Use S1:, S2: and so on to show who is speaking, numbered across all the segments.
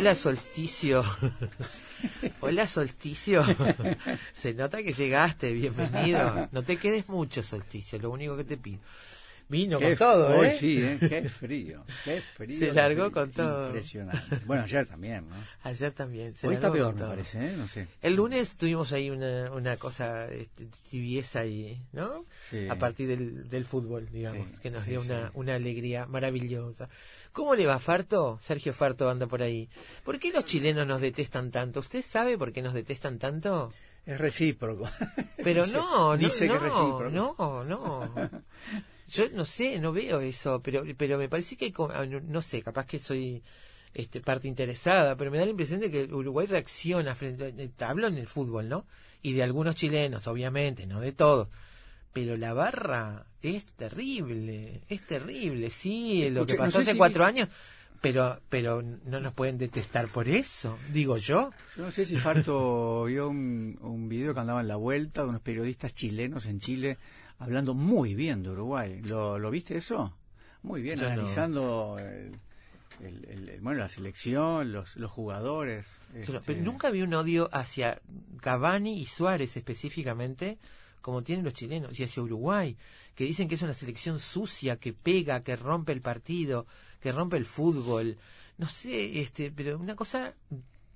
S1: Hola solsticio. Hola solsticio. Se nota que llegaste, bienvenido. No te quedes mucho solsticio, lo único que te pido. Vino con todo, ¿eh?
S2: sí, ¿eh? Qué frío, qué frío.
S1: Se largó con todo.
S2: Impresionante. Bueno, ayer también, ¿no?
S1: Ayer también.
S2: Hoy está peor, me parece, ¿eh? No sé.
S1: El lunes tuvimos ahí una, una cosa este, tibieza ahí, ¿no? Sí. A partir del, del fútbol, digamos, que nos dio una, una alegría maravillosa. ¿Cómo le va Farto? Sergio Farto anda por ahí. ¿Por qué los chilenos nos detestan tanto? ¿Usted sabe por qué nos detestan tanto?
S2: Es recíproco.
S1: Pero no,
S2: dice
S1: no,
S2: que es recíproco.
S1: No, no. Yo no sé, no veo eso, pero pero me parece que hay, ah, no sé, capaz que soy este parte interesada, pero me da la impresión de que Uruguay reacciona frente eh, hablo en el fútbol, ¿no? Y de algunos chilenos, obviamente, no de todos. Pero la barra es terrible, es terrible, sí, lo que pasó hace cuatro años, pero pero no nos pueden detestar por eso, digo yo.
S2: Yo no sé si Farto vio un, un video que andaba en la vuelta de unos periodistas chilenos en Chile hablando muy bien de Uruguay. ¿Lo, lo viste eso? Muy bien,
S1: Yo no.
S2: analizando el, el, el, bueno, la selección, los, los jugadores.
S1: Pero,
S2: este,
S1: pero nunca vi un odio hacia Cavani y Suárez específicamente, como tienen los chilenos, y hacia Uruguay, que dicen que es una selección sucia, que pega, que rompe el partido, que rompe el fútbol. No sé, este, pero una cosa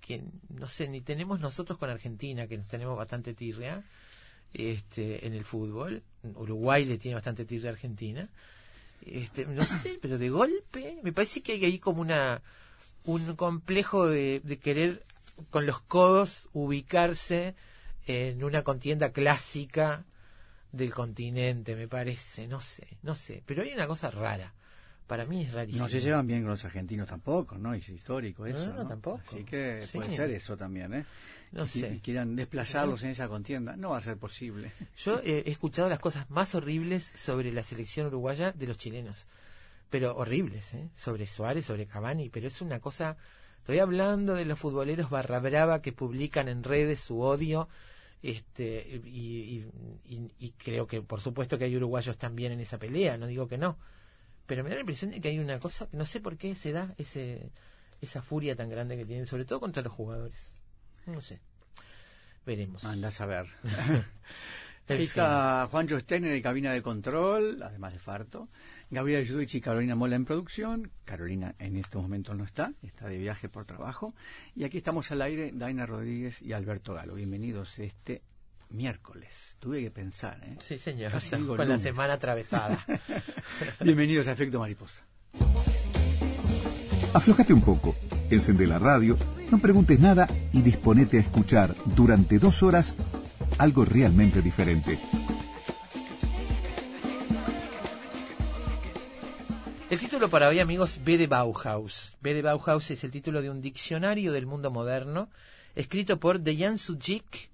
S1: que no sé, ni tenemos nosotros con Argentina, que nos tenemos bastante tirria este, en el fútbol. Uruguay le tiene bastante tirria a Argentina. Este, no sé, pero de golpe me parece que hay ahí como una un complejo de, de querer con los codos ubicarse en una contienda clásica del continente, me parece, no sé, no sé, pero hay una cosa rara. Para mí es rarísimo.
S2: No se llevan bien con los argentinos tampoco, ¿no? Es histórico eso.
S1: No, no,
S2: ¿no?
S1: tampoco.
S2: Así que
S1: Sí.
S2: puede ser eso también, ¿eh?
S1: No
S2: que
S1: sé.
S2: quieran desplazarlos en esa contienda. No va a ser posible.
S1: Yo eh, he escuchado las cosas más horribles sobre la selección uruguaya de los chilenos. Pero horribles, ¿eh? Sobre Suárez, sobre Cavani. Pero es una cosa. Estoy hablando de los futboleros barra brava que publican en redes su odio. Este, y, y- creo que, por supuesto, que hay uruguayos también en esa pelea. No digo que no. Pero me da la impresión de que hay una cosa no sé por qué se da ese, esa furia tan grande que tienen, sobre todo contra los jugadores. No sé. Veremos.
S2: Andás a ver. Ahí está Juancho Steiner en cabina de control, además de Farto. Gabriela Judich y Carolina Mola en producción. Carolina en este momento no está, está de viaje por trabajo. Y aquí estamos al aire, Daina Rodríguez y Alberto Galo. Bienvenidos este miércoles. Tuve que pensar, ¿eh?
S1: Sí, señor. Con la semana atravesada.
S2: Bienvenidos a Efecto Mariposa.
S3: Aflojate un poco, encende la radio, no preguntes nada y disponete a escuchar durante dos horas algo realmente diferente.
S1: El título para hoy, amigos, B de Bauhaus. B de Bauhaus es el título de un diccionario del mundo moderno, escrito por Dejan Sujic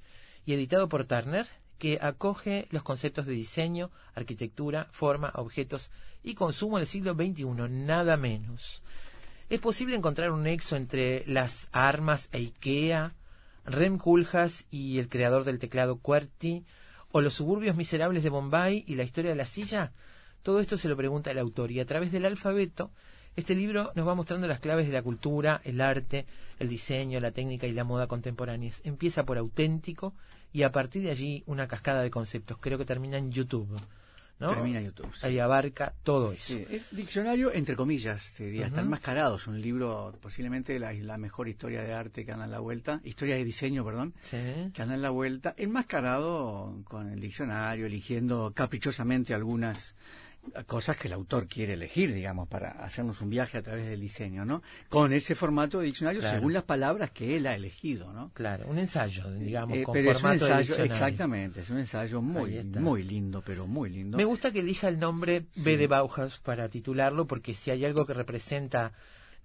S1: y editado por Turner, que acoge los conceptos de diseño, arquitectura, forma, objetos y consumo del siglo XXI, nada menos. ¿Es posible encontrar un nexo entre las armas e IKEA, Rem Koolhaas y el creador del teclado QWERTY, o los suburbios miserables de Bombay y la historia de la silla? Todo esto se lo pregunta el autor y a través del alfabeto este libro nos va mostrando las claves de la cultura, el arte, el diseño, la técnica y la moda contemporáneas. Empieza por auténtico y a partir de allí una cascada de conceptos. Creo que termina en YouTube. ¿No?
S2: Termina YouTube.
S1: Ahí abarca todo eso.
S2: Sí, es diccionario entre comillas, te diría, está enmascarado. Es un libro, posiblemente la, la, mejor historia de arte que anda en la vuelta, historia de diseño, perdón,
S1: Sí.
S2: que anda en la vuelta, enmascarado con el diccionario, eligiendo caprichosamente algunas cosas que el autor quiere elegir, digamos, para hacernos un viaje a través del diseño, ¿no? Con ese formato de diccionario
S1: Claro.
S2: según las palabras que él ha elegido, ¿no?
S1: Claro, un ensayo, digamos,
S2: Eh,
S1: con
S2: pero es un
S1: formato de
S2: ensayo,
S1: diccionario.
S2: exactamente, es un ensayo muy, muy lindo, pero muy lindo.
S1: Me gusta que elija el nombre B de Bauhaus para titularlo, porque si hay algo que representa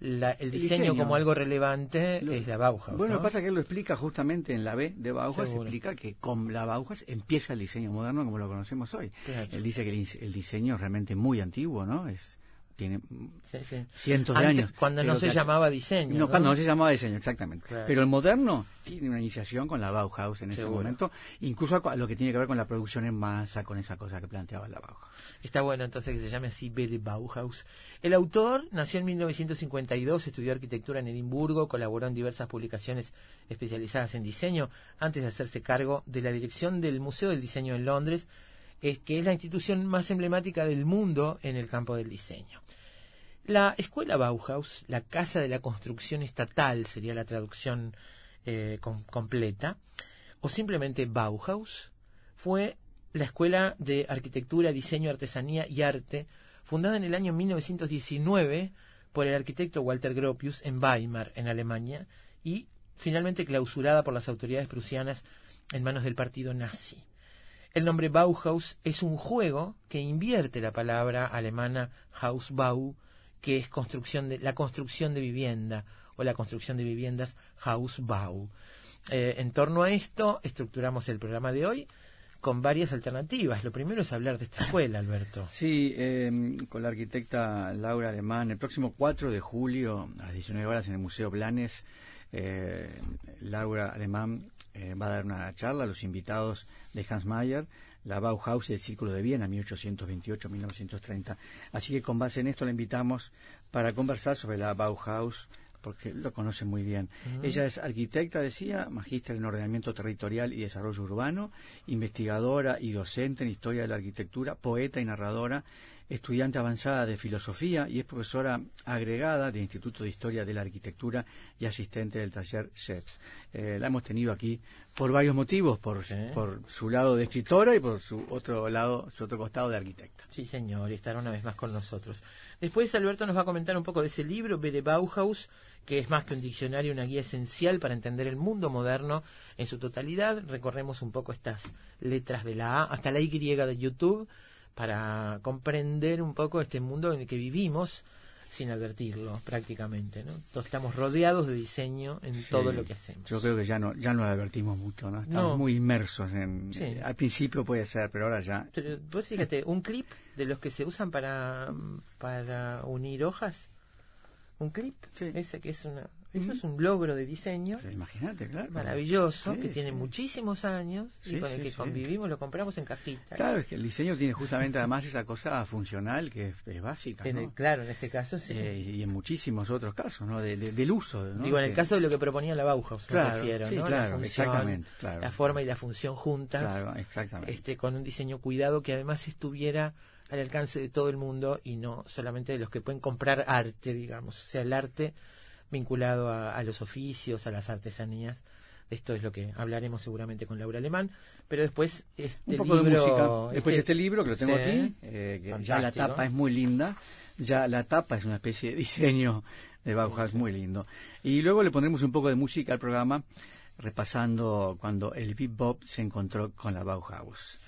S1: la- el diseño,
S2: diseño.
S1: como algo relevante,
S2: Lo-
S1: es la Bauhaus.
S2: Bueno,
S1: ¿no?
S2: lo que pasa es que él lo explica justamente en la B de Bauhaus,
S1: Seguro.
S2: explica que con la Bauhaus empieza el diseño moderno como lo conocemos hoy.
S1: Claro.
S2: Él dice que el, el diseño es realmente muy antiguo, ¿no? Es tiene
S1: Sí, sí.
S2: cientos de años.
S1: Cuando no se
S2: que-
S1: llamaba diseño.
S2: No, cuando no se llamaba diseño, exactamente.
S1: Claro.
S2: Pero el moderno tiene una iniciación con la Bauhaus en ese momento, incluso a lo que tiene que ver con la producción en masa, con esa cosa que planteaba la Bauhaus.
S1: Está bueno entonces que se llame así B de Bauhaus. El autor nació en 1952, estudió arquitectura en Edimburgo, colaboró en diversas publicaciones especializadas en diseño antes de hacerse cargo de la dirección del Museo del Diseño en Londres, que es la institución más emblemática del mundo en el campo del diseño. La escuela Bauhaus, la casa de la construcción estatal, sería la traducción eh, com- completa, o simplemente Bauhaus, fue la escuela de arquitectura, diseño, artesanía y arte, fundada en el año 1919 por el arquitecto Walter Gropius en Weimar, en Alemania, y finalmente clausurada por las autoridades prusianas en manos del partido nazi. El nombre Bauhaus es un juego que invierte la palabra alemana Hausbau, que es construcción de, la construcción de vivienda o la construcción de viviendas Hausbau. Eh, en torno a esto estructuramos el programa de hoy con varias alternativas. Lo primero es hablar de esta escuela, Alberto.
S2: Sí, eh, con la arquitecta Laura Alemán, el próximo 4 de julio a las 19 horas en el Museo Blanes, eh, Laura Alemán eh, va a dar una charla a los invitados de Hans Mayer, la Bauhaus y el Círculo de Viena, 1828-1930. Así que con base en esto la invitamos para conversar sobre la Bauhaus, porque lo conoce muy bien. Ella es arquitecta, decía, magíster en ordenamiento territorial y desarrollo urbano, investigadora y docente en historia de la arquitectura, poeta y narradora, estudiante avanzada de filosofía y es profesora agregada del Instituto de Historia de la Arquitectura y asistente del taller SEPS. Eh, la hemos tenido aquí por varios motivos, por, su lado de escritora y por su otro lado, su otro costado de arquitecta.
S1: Sí, señor, y estará una vez más con nosotros. Después Alberto nos va a comentar un poco de ese libro, B de Bauhaus, que es más que un diccionario, una guía esencial para entender el mundo moderno en su totalidad. Recorremos un poco estas letras de la A hasta la Y de YouTube para comprender un poco este mundo en el que vivimos sin advertirlo prácticamente. ¿no? Entonces, estamos rodeados de diseño en
S2: Sí,
S1: todo lo que hacemos.
S2: Yo creo que ya no, ya no advertimos mucho, ¿no? Estamos
S1: No.
S2: muy inmersos en...
S1: Sí.
S2: eh, al principio puede ser, pero ahora ya...
S1: Pero vos fíjate, un clip de los que se usan para, para unir hojas, un clip,
S2: Sí.
S1: ese que es una, eso es un logro de diseño
S2: Imagínate, claro.
S1: maravilloso
S2: Sí,
S1: que tiene
S2: sí.
S1: muchísimos años y con el que convivimos, lo compramos en cajita.
S2: Claro, es que el diseño tiene justamente además esa cosa funcional que es, es básica,
S1: En
S2: ¿no?
S1: el- claro, en este caso sí.
S2: Eh, y en muchísimos otros casos, ¿no? De- de- del uso, ¿no?
S1: Digo, en el
S2: Que-
S1: caso de lo que proponía la Bauhaus, me
S2: Claro,
S1: refiero,
S2: sí,
S1: ¿no?
S2: claro,
S1: la función,
S2: exactamente, claro.
S1: la forma y la función juntas.
S2: Claro, exactamente.
S1: este, con un diseño cuidado que además estuviera al alcance de todo el mundo y no solamente de los que pueden comprar arte, digamos, o sea, el arte vinculado a, a los oficios, a las artesanías. Esto es lo que hablaremos seguramente con Laura Alemán, pero después este
S2: un poco
S1: libro,
S2: de música. Después este, libro que lo tengo
S1: sí,
S2: aquí, eh, que ya la tapa es muy linda, ya la tapa es una especie de diseño de Bauhaus
S1: Sí.
S2: muy lindo. Y luego le pondremos un poco de música al programa, repasando cuando el bebop se encontró con la Bauhaus.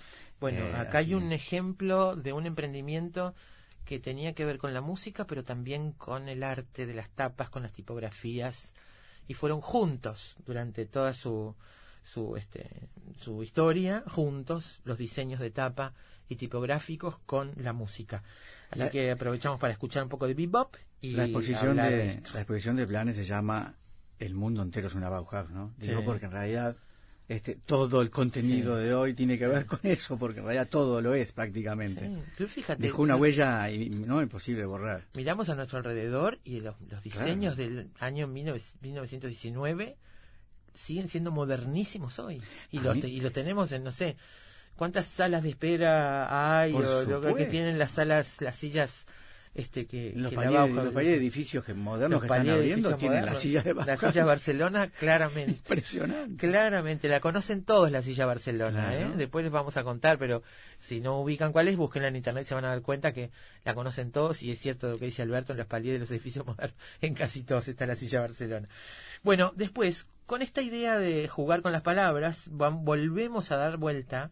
S1: Bueno,
S2: Eh,
S1: acá hay un ejemplo de un emprendimiento que tenía que ver con la música, pero también con el arte de las tapas, con las tipografías, y fueron juntos durante toda su, su, este, su historia juntos, los diseños de tapa y tipográficos con la música. Así
S2: La-
S1: que aprovechamos para escuchar un poco de bebop y
S2: La exposición, de, la exposición de planes se llama El mundo entero es una Bauhaus, ¿no? Digo
S1: Sí.
S2: porque en realidad este, todo el contenido
S1: Sí.
S2: de hoy tiene que ver con eso, porque en realidad todo lo es prácticamente.
S1: Sí, pero fíjate,
S2: Dejó una huella y, no imposible de borrar.
S1: miramos a nuestro alrededor y los, los diseños del año 19 1919 siguen siendo modernísimos hoy. Y los, te- y los tenemos en, no sé, cuántas salas de espera hay o lo que- tienen las salas, las sillas este que,
S2: Los de edificios que modernos
S1: los
S2: que están abriendo tienen la silla de
S1: La silla Barcelona, claramente.
S2: Impresionante.
S1: Claramente, la conocen todos la silla Barcelona,
S2: Claro.
S1: ¿eh? Después les vamos a contar, pero si no ubican cuál es, búsquenla en internet, se van a dar cuenta que la conocen todos y es cierto lo que dice Alberto en los paliers de los edificios modernos, en casi todos está la silla Barcelona. Bueno, después, con esta idea de jugar con las palabras, volvemos a dar vuelta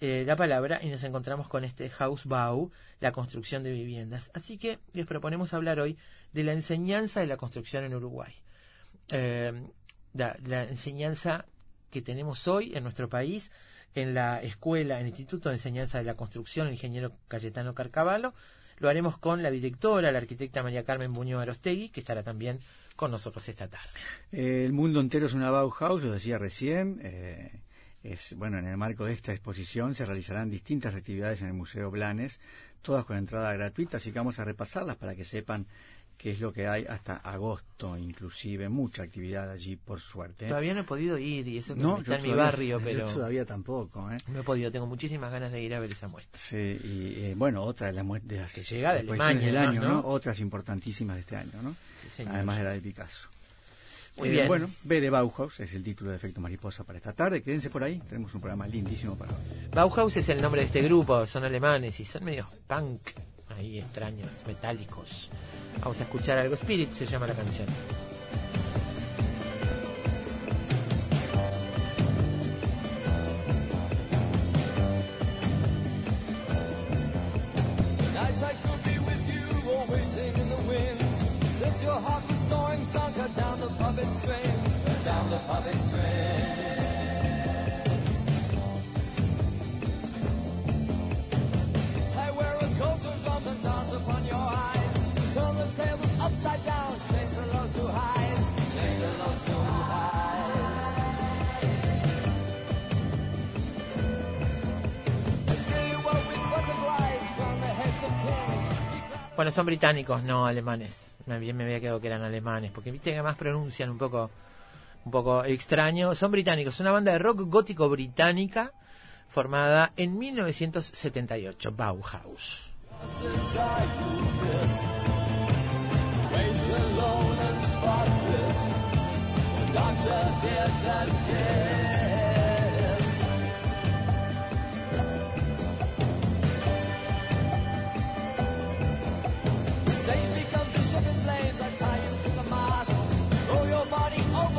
S1: eh, la palabra y nos encontramos con este Hausbau, la construcción de viviendas. Así que les proponemos hablar hoy de la enseñanza de la construcción en Uruguay. Eh, la, enseñanza que tenemos hoy en nuestro país en la escuela, en el Instituto de Enseñanza de la Construcción, el ingeniero Cayetano Carcavalo. Lo haremos con la directora, la arquitecta María Carmen Buño Arostegui, que estará también con nosotros esta tarde.
S2: Eh, el mundo entero es una Bauhaus, lo decía recién. Es bueno, en el marco de esta exposición se realizarán distintas actividades en el Museo Blanes, todas con entrada gratuita, así que vamos a repasarlas para que sepan qué es lo que hay hasta agosto, inclusive mucha actividad allí, por suerte. ¿eh?
S1: Todavía no he podido ir y eso que
S2: no,
S1: está en mi barrio, pero
S2: yo todavía tampoco. ¿eh?
S1: no he podido. Tengo muchísimas ganas de ir a ver esa muestra.
S2: Sí, y eh, bueno, otra de las muestras
S1: Que llega de Alemania,
S2: del año,
S1: ¿no?
S2: ¿no? Otras importantísimas de este año, ¿no?
S1: Sí.
S2: Además de la de Picasso.
S1: Muy
S2: Eh,
S1: bien.
S2: Bueno, B de Bauhaus es el título de Efecto Mariposa para esta tarde. Quédense por ahí, tenemos un programa lindísimo para hoy.
S1: Bauhaus es el nombre de este grupo, son alemanes y son medio punk, ahí extraños, metálicos. Vamos a escuchar algo Spirit, se llama la canción. Bueno, son británicos, no alemanes. Me, me había quedado que eran alemanes, porque viste que además pronuncian un poco, un poco extraño. Son británicos, una banda de rock gótico británica formada en 1978, Bauhaus.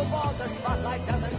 S4: The spotlight doesn't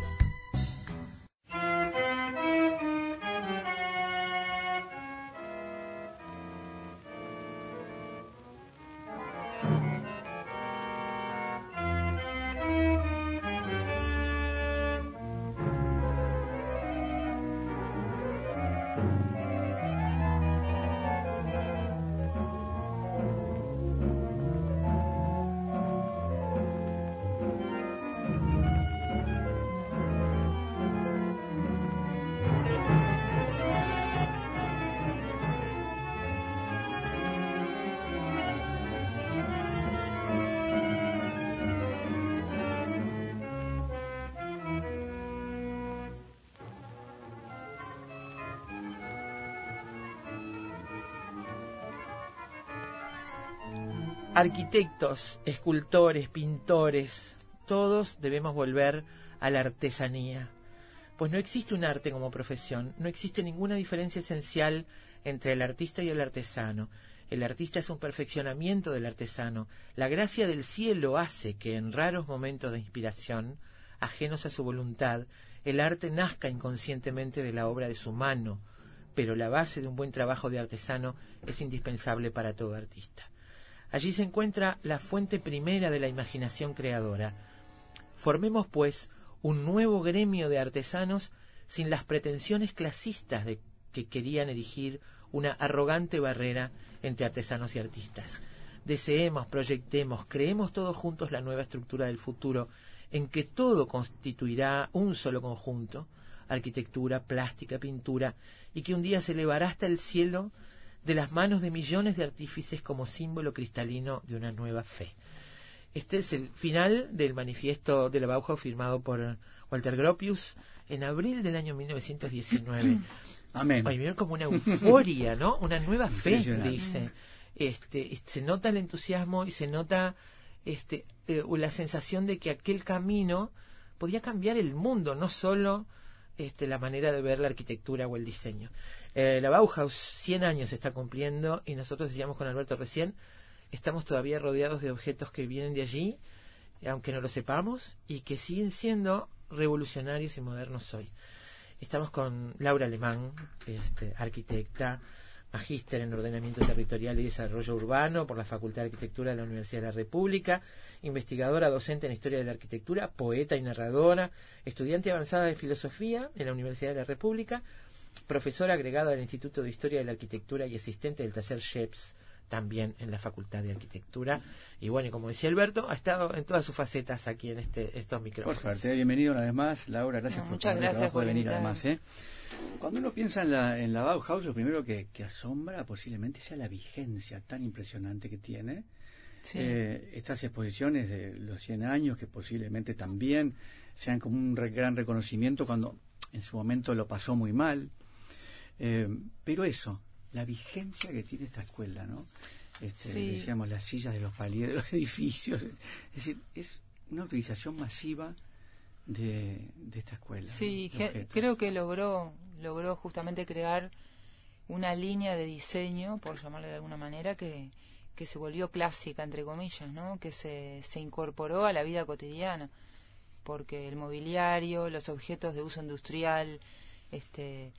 S1: Arquitectos, escultores, pintores, todos debemos volver a la artesanía. Pues no existe un arte como profesión, no existe ninguna diferencia esencial entre el artista y el artesano. El artista es un perfeccionamiento del artesano. La gracia del cielo hace que en raros momentos de inspiración, ajenos a su voluntad, el arte nazca inconscientemente de la obra de su mano, pero la base de un buen trabajo de artesano es indispensable para todo artista. Allí se encuentra la fuente primera de la imaginación creadora. Formemos, pues, un nuevo gremio de artesanos sin las pretensiones clasistas de que querían erigir una arrogante barrera entre artesanos y artistas. Deseemos, proyectemos, creemos todos juntos la nueva estructura del futuro, en que todo constituirá un solo conjunto, arquitectura, plástica, pintura, y que un día se elevará hasta el cielo de las manos de millones de artífices como símbolo cristalino de una nueva fe. Este es el final del manifiesto de la Bauhaus firmado por Walter Gropius en abril del año 1919.
S2: Amén.
S1: Ay, vieron como una euforia, ¿no? Una nueva fe, dice. Este, se nota el entusiasmo y se nota este, eh, la sensación de que aquel camino podía cambiar el mundo, no solo este, la manera de ver la arquitectura o el diseño. Eh, la Bauhaus 100 años está cumpliendo y nosotros decíamos con Alberto recién, estamos todavía rodeados de objetos que vienen de allí, aunque no lo sepamos, y que siguen siendo revolucionarios y modernos hoy. Estamos con Laura Alemán, este, arquitecta, magíster en ordenamiento territorial y desarrollo urbano por la Facultad de Arquitectura de la Universidad de la República, investigadora docente en historia de la arquitectura, poeta y narradora, estudiante avanzada de filosofía en la Universidad de la República, profesora agregada del Instituto de Historia de la Arquitectura y asistente del taller SHEPS también en la Facultad de Arquitectura. Y bueno, y como decía Alberto, ha estado en todas sus facetas aquí en este, estos
S2: Por
S1: micrófonos.
S2: suerte, bienvenido una vez más. Laura, gracias
S5: No,
S2: por
S5: muchas gracias
S2: trabajo de
S5: por
S2: venir además. ¿eh? Cuando uno piensa en la, en la Bauhaus, lo primero que, que asombra posiblemente sea la vigencia tan impresionante que tiene.
S5: Sí.
S2: Eh, estas exposiciones de los 100 años, que posiblemente también sean como un re- gran reconocimiento cuando en su momento lo pasó muy mal. Eh, pero eso, la vigencia que tiene esta escuela, ¿no? Este,
S5: Sí.
S2: Decíamos las sillas de los paliers de los edificios. Es decir, es una utilización masiva de, de esta escuela.
S5: Sí, creo que logró, logró justamente crear una línea de diseño, por llamarle de alguna manera, que, que se volvió clásica, entre comillas, ¿no? que se, se incorporó a la vida cotidiana, porque el mobiliario, los objetos de uso industrial, este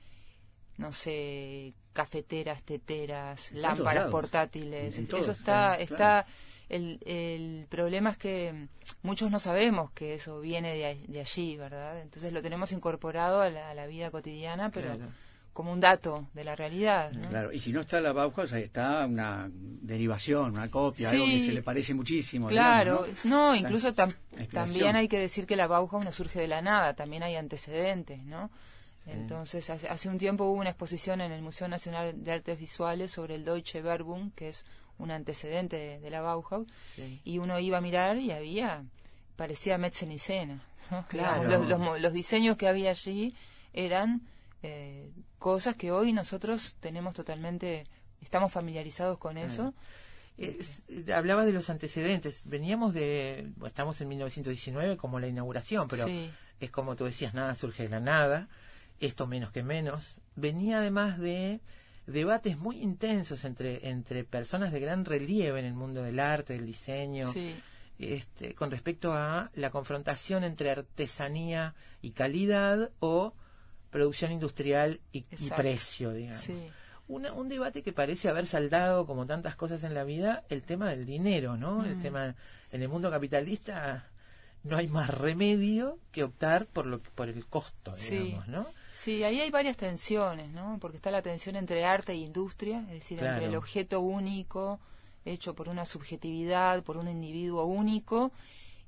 S5: no sé, cafeteras, teteras,
S2: En
S5: lámparas portátiles,
S2: En
S5: eso está, está
S2: claro.
S5: el, el problema es que muchos no sabemos que eso viene de, de allí, ¿verdad? Entonces lo tenemos incorporado a la, a la vida cotidiana, pero
S1: Claro.
S5: como un dato de la realidad. ¿no?
S2: Claro, y si no está la Bauhaus, ahí está una derivación, una copia,
S5: Sí.
S2: algo que se le parece muchísimo.
S5: Claro,
S2: digamos,
S5: no, incluso tam- también hay que decir que la Bauhaus no surge de la nada, también hay antecedentes, ¿no? Entonces, hace, hace un tiempo hubo una exposición en el Museo Nacional de Artes Visuales sobre el Deutsche Werbung, que es un antecedente de, de la Bauhaus,
S1: Sí.
S5: y uno iba a mirar y había, parecía Metzenicena, ¿no?
S1: Claro.
S5: Los, los los diseños que había allí eran eh, cosas que hoy nosotros tenemos totalmente, estamos familiarizados con eso.
S1: Es- hablaba de los antecedentes. Veníamos de. estamos en 1919 como la inauguración, pero
S5: Sí.
S1: es como tú decías, nada surge de la nada. Esto menos que menos. Venía además de debates muy intensos entre, entre personas de gran relieve en el mundo del arte, del diseño,
S5: Sí,
S1: este, con respecto a la confrontación entre artesanía y calidad o producción industrial y, precio, digamos.
S5: sí,
S1: Una- un debate que parece haber saldado, como tantas cosas en la vida, el tema del dinero, ¿no? El
S5: Mm.
S1: tema, en el mundo capitalista no hay más remedio que optar por lo que- por el costo,
S5: Sí.
S1: digamos, ¿no?
S5: Sí, ahí hay varias tensiones, ¿no? Porque está la tensión entre arte e industria, es decir, entre el objeto único, hecho por una subjetividad, por un individuo único,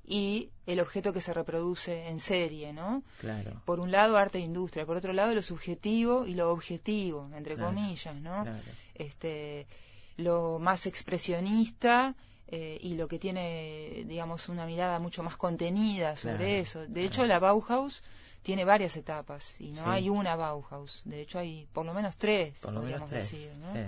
S5: y el objeto que se reproduce en serie, ¿no?
S1: Claro.
S5: Por un lado, arte e industria, por otro lado, lo subjetivo y lo objetivo, entre
S1: Claro,
S5: comillas, ¿no?
S1: claro.
S5: este lo más expresionista eh, y lo que tiene digamos una mirada mucho más contenida sobre eso de hecho la Bauhaus tiene varias etapas y no
S1: Sí.
S5: hay una Bauhaus de hecho hay por lo menos tres
S1: Por lo menos
S5: podríamos
S1: tres.
S5: decir ¿no?
S1: sí.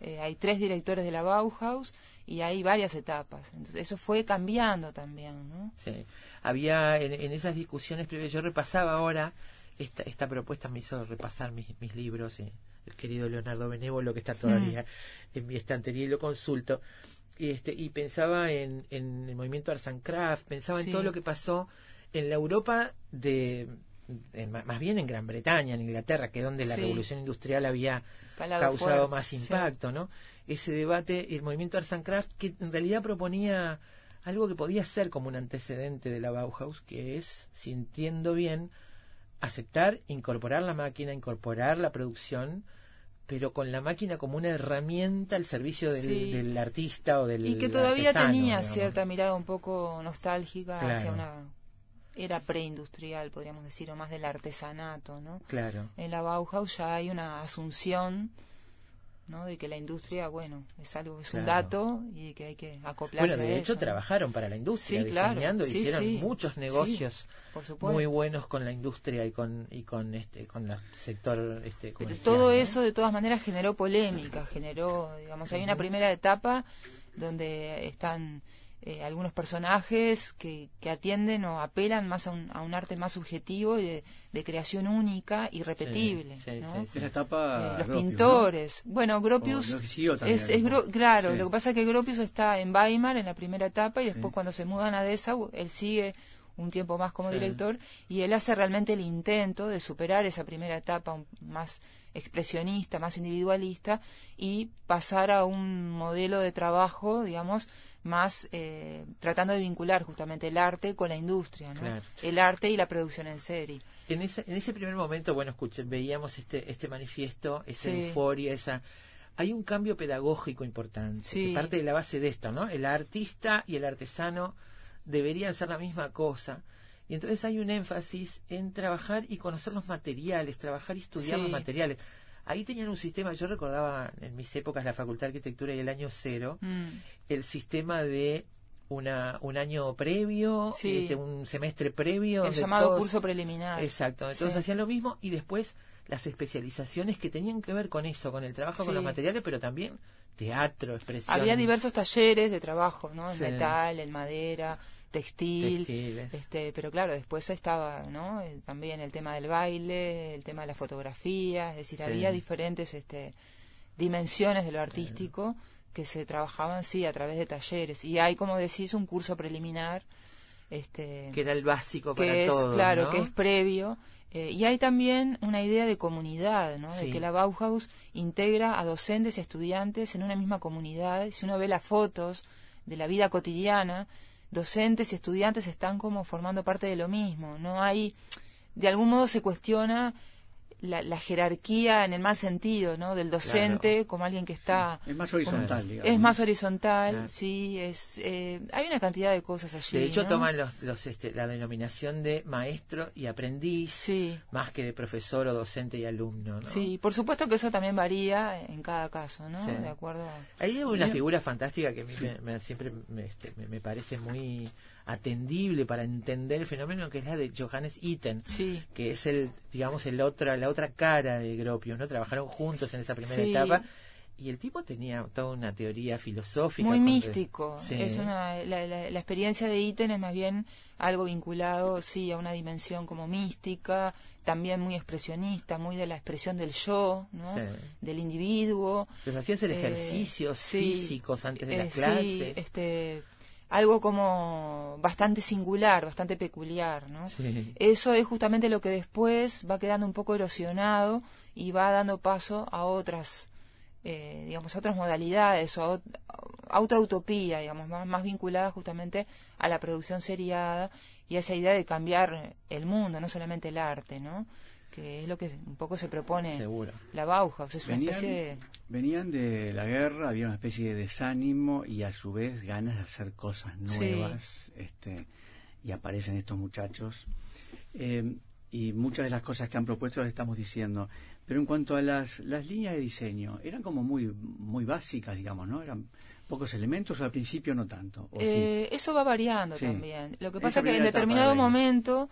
S5: Eh, hay tres directores de la Bauhaus y hay varias etapas entonces eso fue cambiando también ¿no?
S1: Sí. Había en, en esas discusiones previas, yo repasaba ahora, esta, esta propuesta me hizo repasar mis, mis libros, eh, el querido Leonardo Benévolo, que está todavía en mi estantería y lo consulto, y, este, y pensaba en, en el movimiento Arts and Craft, pensaba
S5: Sí.
S1: en todo lo que pasó en la Europa de, más bien en Gran Bretaña, en Inglaterra, que es donde la
S5: Sí.
S1: revolución industrial había causado más
S5: sí.
S1: impacto, ¿no? Ese debate, el movimiento Arts and que en realidad proponía algo que podía ser como un antecedente de la Bauhaus, que es, si entiendo bien, aceptar, incorporar la máquina, incorporar la producción, pero con la máquina como una herramienta al servicio del,
S5: Sí.
S1: del artista o del
S5: y que todavía
S1: artesano,
S5: tenía
S1: digamos.
S5: cierta mirada un poco nostálgica hacia una era preindustrial podríamos decir o más del artesanato no
S1: Claro.
S5: en la Bauhaus ya hay una asunción ¿no? de que la industria bueno es algo es un dato y que hay que acoplarse
S1: Bueno, de
S5: a
S1: hecho trabajaron para la industria,
S5: Sí, claro.
S1: diseñando,
S5: Sí,
S1: hicieron
S5: sí.
S1: muchos negocios
S5: por
S1: muy buenos con la industria y con y con este con el sector este
S5: Pero todo
S1: ¿no?
S5: eso de todas maneras generó polémica, generó, digamos, hay una primera etapa donde están eh, algunos personajes que, que atienden o apelan más a un, a un arte más subjetivo y de, de creación única y repetible.
S1: sí,
S5: ¿no?
S1: sí,
S2: Es la
S5: Eh,
S2: etapa
S5: los
S2: Gropius,
S5: pintores. Bueno, Gropius es. Gro- claro,
S2: Sí.
S5: lo que pasa es que Gropius está en Weimar en la primera etapa y después
S2: Sí.
S5: cuando se mudan a Dessau, él sigue un tiempo más como
S1: Sí.
S5: director y él hace realmente el intento de superar esa primera etapa un- más expresionista, más individualista y pasar a un modelo de trabajo, digamos, más eh, tratando de vincular justamente el arte con la industria, ¿no?
S1: Claro.
S5: El arte y la producción en serie.
S1: En ese, en ese primer momento, bueno, escuché, veíamos este, este manifiesto, esa
S5: Sí.
S1: euforia, esa... Hay un cambio pedagógico importante,
S5: Sí.
S1: que parte de la base de esto, ¿no? El artista y el artesano deberían ser la misma cosa. Y entonces hay un énfasis en trabajar y conocer los materiales, trabajar y estudiar
S5: Sí.
S1: los materiales. Ahí tenían un sistema, yo recordaba en mis épocas la Facultad de Arquitectura y el año cero,
S5: Mm.
S1: el sistema de una, un año previo,
S5: Sí.
S1: este, un semestre previo.
S5: El llamado
S1: todos-
S5: curso preliminar.
S1: Exacto, entonces
S5: Sí.
S1: hacían lo mismo y después las especializaciones que tenían que ver con eso, con el trabajo con los materiales, pero también teatro, expresión.
S5: Había diversos talleres de trabajo, ¿no? En metal, en madera, textil.
S1: textiles.
S5: Este, pero claro, después estaba, ¿no? Eh, También el tema del baile, el tema de la fotografía, es decir,
S1: Sí.
S5: había diferentes este, dimensiones de lo artístico que se trabajaban, sí, a través de talleres. Y hay, como decís, un curso preliminar, este,
S1: que era el básico para
S5: que es,
S1: todo.
S5: claro,
S1: ¿no?
S5: que es previo. eh, y hay también una idea de comunidad, ¿no?
S1: Sí.
S5: De que la Bauhaus integra a docentes y estudiantes en una misma comunidad. Si uno ve las fotos de la vida cotidiana, docentes y estudiantes están como formando parte de lo mismo. No hay, de algún modo se cuestiona la, la jerarquía en el mal sentido, ¿no? Del docente como alguien que está
S2: Es más horizontal, digamos.
S5: es más horizontal,
S1: Claro.
S5: sí, es eh, hay una cantidad de cosas allí.
S1: De hecho,
S5: ¿no?
S1: toman los, los, este, la denominación de maestro y aprendiz,
S5: Sí.
S1: más que de profesor o docente y alumno. ¿no?
S5: Sí, por supuesto que eso también varía en cada caso, ¿no?
S1: Sí.
S5: De acuerdo.
S1: Ahí hay una figura fantástica que a mí me, me- siempre me, este, me- me parece muy atendible para entender el fenómeno que es la de Johannes Itten,
S5: Sí.
S1: que es el, digamos, el otra, la otra cara de Gropius, ¿no? Trabajaron juntos en esa primera
S5: Sí.
S1: etapa. Y el tipo tenía toda una teoría filosófica.
S5: Muy místico.
S1: Sí.
S5: Es una, la, la- la experiencia de Iten es más bien algo vinculado, sí, a una dimensión como mística, también muy expresionista, muy de la expresión del yo, ¿no?
S1: Sí.
S5: Del individuo.
S1: Los hacía hacer
S5: Eh,
S1: ejercicios
S5: sí,
S1: físicos antes de
S5: eh,
S1: las
S5: sí,
S1: clases.
S5: este, algo como bastante singular, bastante peculiar, ¿no?
S1: Sí.
S5: Eso es justamente lo que después va quedando un poco erosionado y va dando paso a otras, eh, digamos, a otras modalidades o a, ot- a otra utopía, digamos, más, más vinculada justamente a la producción seriada y a esa idea de cambiar el mundo, no solamente el arte, ¿no? Que es lo que un poco se propone
S1: Seguro.
S5: la Bauhaus, es una
S2: Venían,
S5: especie de...
S2: venían de la guerra, había una especie de desánimo y a su vez ganas de hacer cosas
S5: Sí.
S2: nuevas. Este, y aparecen estos muchachos. Eh, y muchas de las cosas que han propuesto las estamos diciendo. Pero en cuanto a las, las líneas de diseño, eran como muy, muy básicas, digamos, ¿no? Eran pocos elementos o al principio no tanto. ¿o sí?
S5: Eh, Eso va variando
S2: Sí.
S5: también. Lo que pasa es que en determinado
S2: de
S5: momento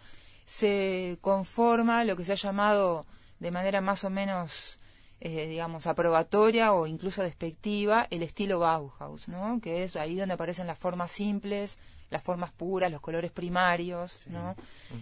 S5: se conforma lo que se ha llamado de manera más o menos, eh, digamos, aprobatoria o incluso despectiva el estilo Bauhaus, ¿no? Que es ahí donde aparecen las formas simples, las formas puras, los colores primarios, ¿no?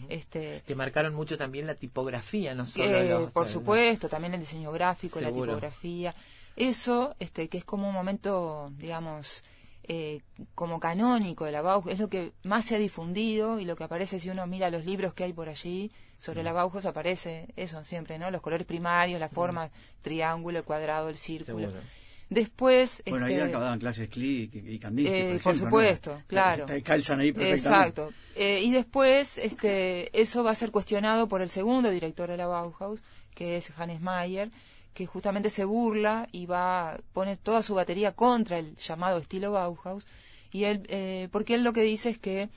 S5: Este,
S1: Que marcaron mucho también la tipografía, no solo los-
S5: por supuesto, también el diseño gráfico,
S1: Seguro.
S5: la tipografía. Eso, este, que es como un momento, digamos, eh, como canónico de la Bauhaus, es lo que más se ha difundido y lo que aparece si uno mira los libros que hay por allí sobre la Bauhaus, aparece eso siempre, ¿no? Los colores primarios, la forma, triángulo, el cuadrado, el círculo.
S1: Seguro.
S5: Después,
S2: bueno,
S5: este,
S2: ahí acababan clases Click y, Kandinsky,
S5: eh,
S2: por,
S5: por
S2: ejemplo, ¿no?
S5: supuesto, claro.
S2: Te calzan ahí perfectamente.
S5: Exacto. Eh, y después, este, eso va a ser cuestionado por el segundo director de la Bauhaus, que es Hannes Mayer, que justamente se burla y va pone toda su batería contra el llamado estilo Bauhaus. Y él, eh, porque él lo que dice es que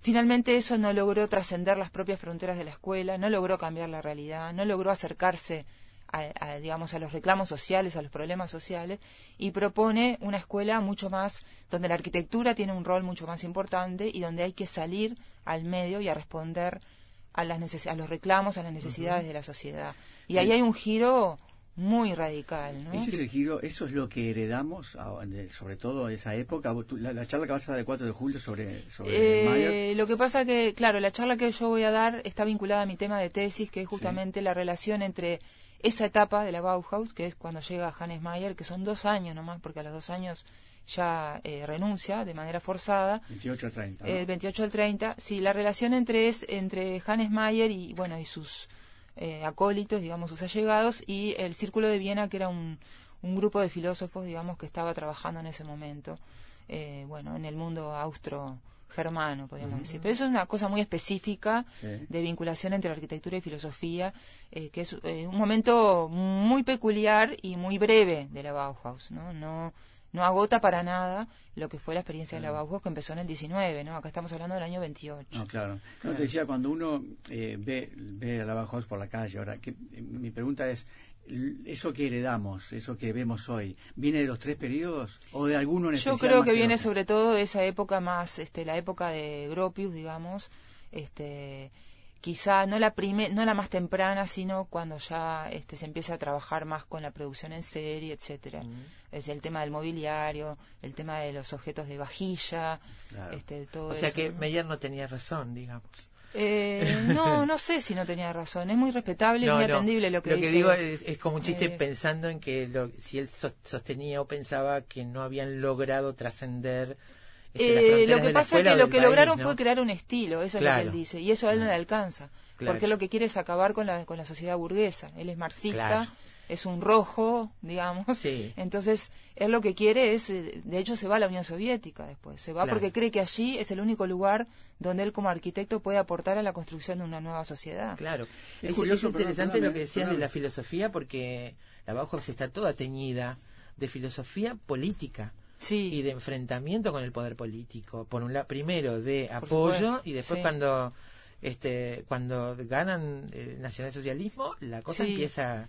S5: finalmente eso no logró trascender las propias fronteras de la escuela, no logró cambiar la realidad, no logró acercarse a, digamos a los reclamos sociales, a los problemas sociales y propone una escuela mucho más donde la arquitectura tiene un rol mucho más importante y donde hay que salir al medio y a responder a las neces- a los reclamos, a las necesidades de la sociedad. Y ahí hay un giro muy radical, ¿no?
S2: Ese es el giro, eso es lo que heredamos, a- de- sobre todo esa época. La, la charla que vas a dar el 4 de julio sobre, sobre
S5: Eh,
S2: Mayer,
S5: lo que pasa que, claro, la charla que yo voy a dar está vinculada a mi tema de tesis, que es justamente la relación entre esa etapa de la Bauhaus, que es cuando llega Hannes Mayer, que son dos años nomás, porque a los dos años ya eh, renuncia de manera forzada,
S2: 28 a 30. ¿no?
S5: el 28 al 30, sí, la relación entre es entre Hannes Mayer y bueno y sus eh, acólitos, digamos sus allegados y el Círculo de Viena que era un, un grupo de filósofos, digamos que estaba trabajando en ese momento, eh, bueno en el mundo austro germano, podríamos decir. Pero eso es una cosa muy específica
S2: Sí.
S5: de vinculación entre arquitectura y filosofía, eh, que es eh, un momento muy peculiar y muy breve de la Bauhaus, ¿no? No, no agota para nada lo que fue la experiencia de la Bauhaus que empezó en el 19, ¿no? Acá estamos hablando del año 28.
S2: No, claro. No, te decía, cuando uno eh, ve, ve a la Bauhaus por la calle, ahora, que, eh, mi pregunta es, ¿eso que heredamos, eso que vemos hoy, viene de los tres periodos o de alguno en
S5: Yo
S2: especial
S5: creo
S2: más
S5: que viene
S2: otro?
S5: sobre todo de esa época más, este, la época de Gropius, digamos, este, quizá no la prime, no la más temprana, sino cuando ya este, se empieza a trabajar más con la producción en serie, etcétera. Es el tema del mobiliario, el tema de los objetos de vajilla,
S2: Claro.
S5: este, todo
S1: O sea
S5: eso,
S1: que
S5: ¿no?
S1: Meyer no tenía razón, digamos.
S5: Eh, no, no sé si no tenía razón. Es muy respetable y
S1: No,
S5: muy
S1: no.
S5: atendible lo que dice.
S1: digo es, es como un chiste
S5: Eh,
S1: pensando en que lo- si él sos- sostenía o pensaba que no habían logrado trascender
S5: Eh, lo que pasa es que lo que
S1: país,
S5: lograron
S1: ¿no?
S5: fue crear un estilo, eso es lo que él dice, y eso a él no le alcanza,
S1: Claro.
S5: porque lo que quiere es acabar con la, con la sociedad burguesa. Él es marxista,
S1: Claro.
S5: es un rojo, digamos.
S1: Sí.
S5: Entonces, él lo que quiere es, eh, de hecho, se va a la Unión Soviética después, se va
S1: Claro.
S5: porque cree que allí es el único lugar donde él como arquitecto puede aportar a la construcción de una nueva sociedad.
S1: Claro.
S2: Es
S1: Es,
S2: curioso,
S1: es interesante lo que decías de la filosofía porque la Bauhaus está toda teñida de filosofía política
S5: Sí.
S1: y de enfrentamiento con el poder político. Por un lado, primero de apoyo y después
S5: sí.
S1: cuando este cuando ganan el nacionalsocialismo, la cosa
S5: Sí.
S1: empieza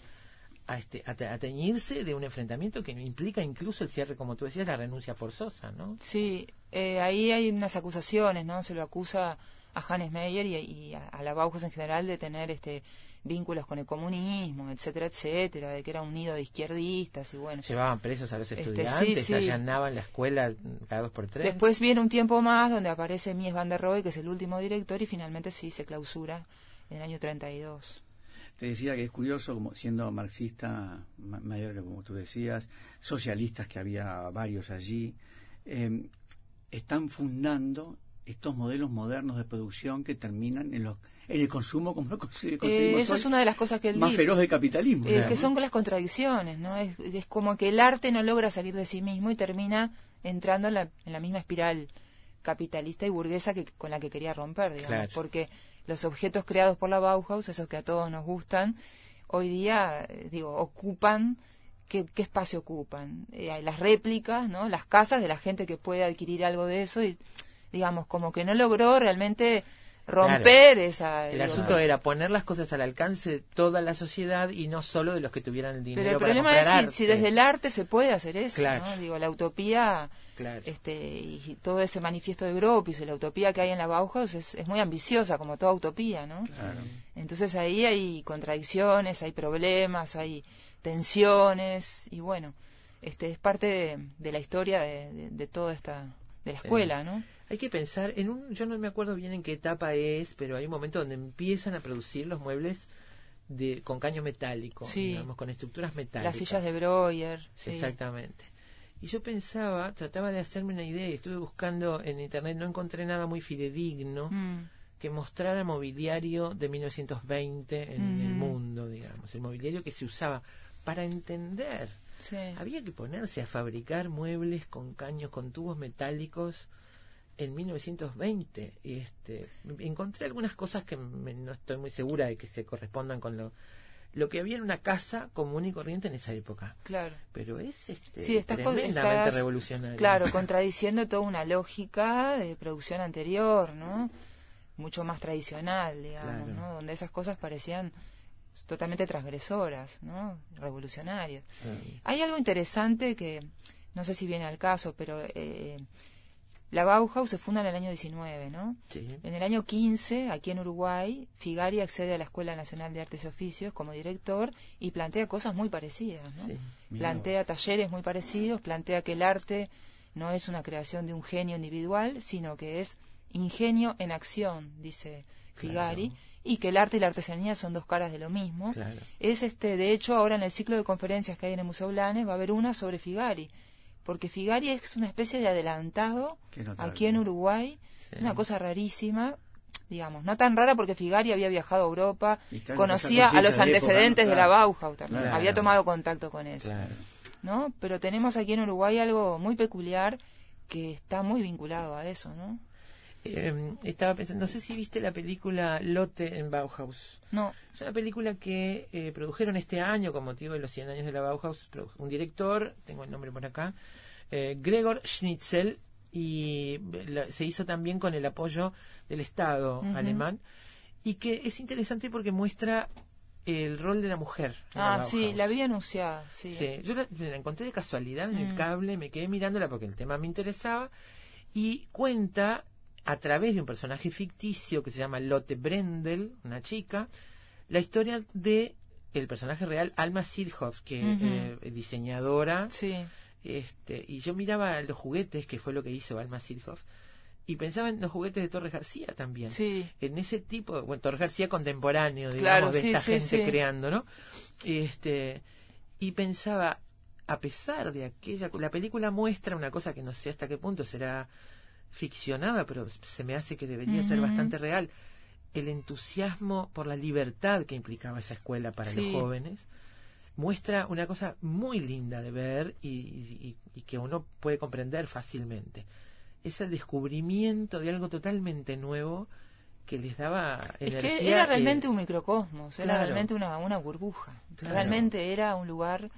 S1: a, este, a, te- a teñirse de un enfrentamiento que implica incluso el cierre, como tú decías, la renuncia forzosa, ¿no?
S5: Sí, eh, ahí hay unas acusaciones, ¿no? Se lo acusa a Hannes Meyer y, y a, a la Bauhaus en general de tener este vínculos con el comunismo, etcétera, etcétera, de que era un nido de izquierdistas y bueno.
S1: Llevaban presos a los
S5: Este,
S1: estudiantes,
S5: sí, sí.
S1: allanaban la escuela cada dos por tres.
S5: Después viene un tiempo más donde aparece Mies van der Rohe, que es el último director, y finalmente sí se clausura en el año 32.
S2: Te decía que es curioso, como siendo marxista ma- mayor, como tú decías, socialistas que había varios allí, eh, están fundando estos modelos modernos de producción que terminan en, los, en el consumo como lo conse-
S5: Eh,
S2: conseguimos
S5: eso
S2: hoy,
S5: es una de las cosas que él
S2: más
S5: dice.
S2: feroz del capitalismo.
S5: Eh, que son las contradicciones, ¿no? Es, es como que el arte no logra salir de sí mismo y termina entrando en la, en la misma espiral capitalista y burguesa que con la que quería romper, digamos,
S1: Claro.
S5: porque los objetos creados por la Bauhaus, esos que a todos nos gustan, hoy día, eh, digo, ocupan ¿Qué, qué espacio ocupan? Eh, hay las réplicas, ¿no? Las casas de la gente que puede adquirir algo de eso y, digamos, como que no logró realmente romper esa...
S1: El asunto era poner las cosas al alcance de toda la sociedad y no solo de los que tuvieran el dinero
S5: Pero el
S1: para
S5: problema es si,
S1: arte.
S5: si desde el arte se puede hacer eso,
S1: Claro.
S5: ¿no? Digo, la utopía,
S1: Claro.
S5: este, y todo ese manifiesto de Gropius, y la utopía que hay en la Bauhaus es, es muy ambiciosa, como toda utopía, ¿no? Entonces ahí hay contradicciones, hay problemas, hay tensiones, y bueno, este es parte de, de la historia de, de, de toda esta, de la escuela, ¿no?
S1: Hay que pensar en un, yo no me acuerdo bien en qué etapa es, pero hay un momento donde empiezan a producir los muebles de con caño metálico,
S5: Sí.
S1: digamos, con estructuras metálicas.
S5: Las sillas de Breuer, sí.
S1: Exactamente. Y yo pensaba, trataba de hacerme una idea y estuve buscando en internet, no encontré nada muy fidedigno
S5: Mm,
S1: que mostrara mobiliario de 1920 en el
S5: Mm.
S1: mundo, digamos, el mobiliario que se usaba para entender.
S5: Sí.
S1: Había que ponerse a fabricar muebles con caños, con tubos metálicos en 1920. Y este, encontré algunas cosas que me- no estoy muy segura de que se correspondan con lo, lo que había en una casa común y corriente en esa época.
S5: Claro.
S1: Pero es este,
S5: Sí, estás con-
S1: tremendamente
S5: estás,
S1: revolucionario.
S5: Claro, contradiciendo toda una lógica de producción anterior, ¿no? Mucho más tradicional, digamos,
S1: Claro.
S5: ¿no? Donde esas cosas parecían totalmente transgresoras, ¿no? Revolucionarias.
S1: Sí.
S5: Hay algo interesante que no sé si viene al caso, pero eh, la Bauhaus se funda en el año 19, ¿no?
S1: Sí.
S5: En el año 15, aquí en Uruguay, Figari accede a la Escuela Nacional de Artes y Oficios como director y plantea cosas muy parecidas, ¿no?
S1: Sí.
S2: Mirá
S5: plantea talleres muy parecidos, plantea que el arte no es una creación de un genio individual, sino que es ingenio en acción, dice Figari, y que el arte y la artesanía son dos caras de lo mismo.
S1: Claro.
S5: Es este, de hecho, ahora en el ciclo de conferencias que hay en el Museo Blanes va a haber una sobre Figari, porque Figari es una especie de adelantado aquí en Uruguay,
S1: Sí.
S5: una cosa rarísima, digamos, no tan rara porque Figari había viajado a Europa, conocía a los
S2: época,
S5: antecedentes
S2: ¿no?
S5: de la. Bauhaus también,
S2: Claro.
S5: había tomado contacto con eso.
S1: Claro.
S5: ¿no? Pero tenemos aquí en Uruguay algo muy peculiar que está muy vinculado a eso, ¿no?
S1: Eh, estaba pensando, no sé si viste la película Lotte en Bauhaus.
S5: No,
S1: Es una película que eh, produjeron este año con motivo de los 100 años de la Bauhaus. Un director, tengo el nombre por acá, eh, Gregor Schnitzel, y la- se hizo también con el apoyo del Estado
S5: Ujú.
S1: alemán. Y que es interesante porque muestra el rol de la mujer.
S5: ah,
S1: la
S5: sí, la vi anunciada, sí.
S1: Sí, yo la, la encontré de casualidad en el
S5: Mm.
S1: cable, me quedé mirándola porque el tema me interesaba y cuenta a través de un personaje ficticio que se llama Lotte Brendel, una chica, la historia de el personaje real Alma Silhoff, que eh, es diseñadora,
S5: Sí,
S1: este, y yo miraba los juguetes, que fue lo que hizo Alma Silhoff, y pensaba en los juguetes de Torres García también.
S5: Sí,
S1: en ese tipo, bueno, Torres García contemporáneo, digamos,
S5: Claro,
S1: de
S5: sí,
S1: esta
S5: sí,
S1: gente creando, ¿no? Este, y pensaba, a pesar de aquella, la película muestra una cosa que no sé hasta qué punto será ficcionada, pero se me hace que debería ser bastante real, el entusiasmo por la libertad que implicaba esa escuela para
S5: Sí.
S1: los jóvenes, muestra una cosa muy linda de ver y, y- y que uno puede comprender fácilmente. Ese descubrimiento de algo totalmente nuevo que les daba
S5: es
S1: energía.
S5: que era
S1: eh,
S5: realmente un microcosmos, era
S1: claro.
S5: realmente una, una burbuja.
S1: Claro.
S5: Realmente era un lugar,